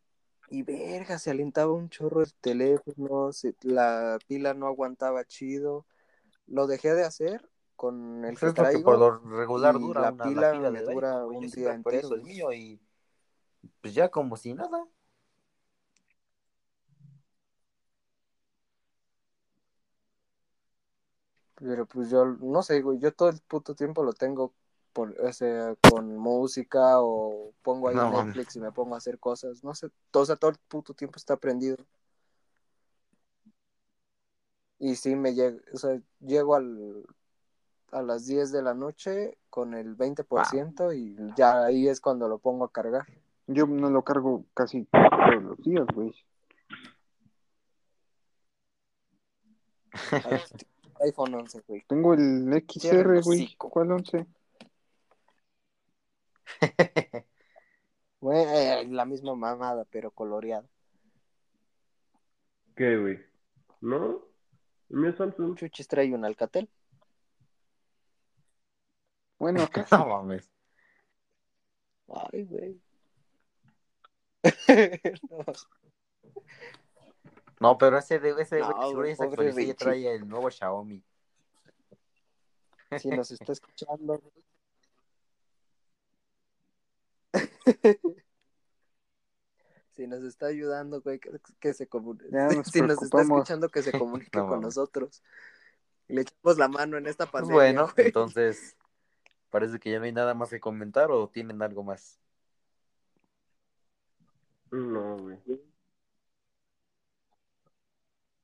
y verga, se alentaba un chorro el teléfono, se- la pila no aguantaba chido. Lo dejé de hacer con el Pues que es por lo regular dura la una pila la pila me dura un día entero. mío y pues ya como si nada. Pero pues yo no sé, güey, yo todo el puto tiempo lo tengo por, o sea, con música o pongo ahí No. Netflix y me pongo a hacer cosas, no sé, todo, o sea, todo el puto tiempo está prendido. Y sí me llego, o sea, llego al, a las 10 de la noche con el 20% y ya ahí es cuando lo pongo a cargar. Yo no lo cargo casi todos los días, güey. iPhone 11, güey. Tengo el XR, güey. ¿Cuál 11? Güey, eh, la misma mamada, pero coloreada. ¿Qué, güey? ¿No? El mío es Samsung. Chuchis trae un Alcatel. Bueno, casi. No mames. Ay, güey. No. No, pero ese de ese No, güey se pobre trae el nuevo Xiaomi. Si nos está escuchando. Si nos está ayudando, güey, que, que se comunique. Si nos está escuchando, que se comunique No con nosotros. Le echamos la mano en esta pandemia. bueno, güey. entonces parece que ya no hay nada más que comentar o tienen algo más. No, güey.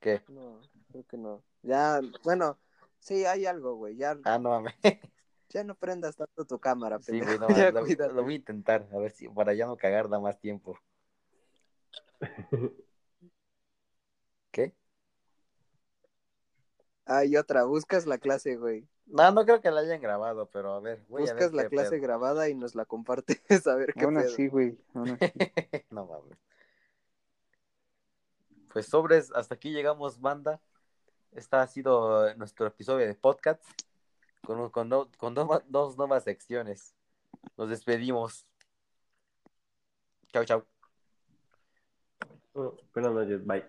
¿Qué? No, creo que no. Ya, bueno, sí, hay algo, güey. Ya, Ah, no mames. ya no prendas tanto tu cámara, Sí, güey, no, Ya, lo, voy a intentar, a ver si para ya no cagar da más tiempo. ¿Qué? Hay otra, buscas la clase, güey. No, no creo que la hayan grabado, pero a ver, voy a ver Buscas la clase pedo. grabada y nos la compartes a ver qué Aún así, güey. aún así. no mames. Pues sobres, hasta aquí llegamos, banda. Este ha sido nuestro episodio de podcast con, con, no- con dos, dos nuevas secciones. Nos despedimos. Chau, chau. Oh, buenas noches, bye.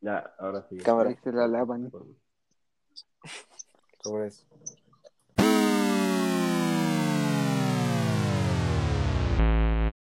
Ya, ahora sí. Cámara. Se la lavan.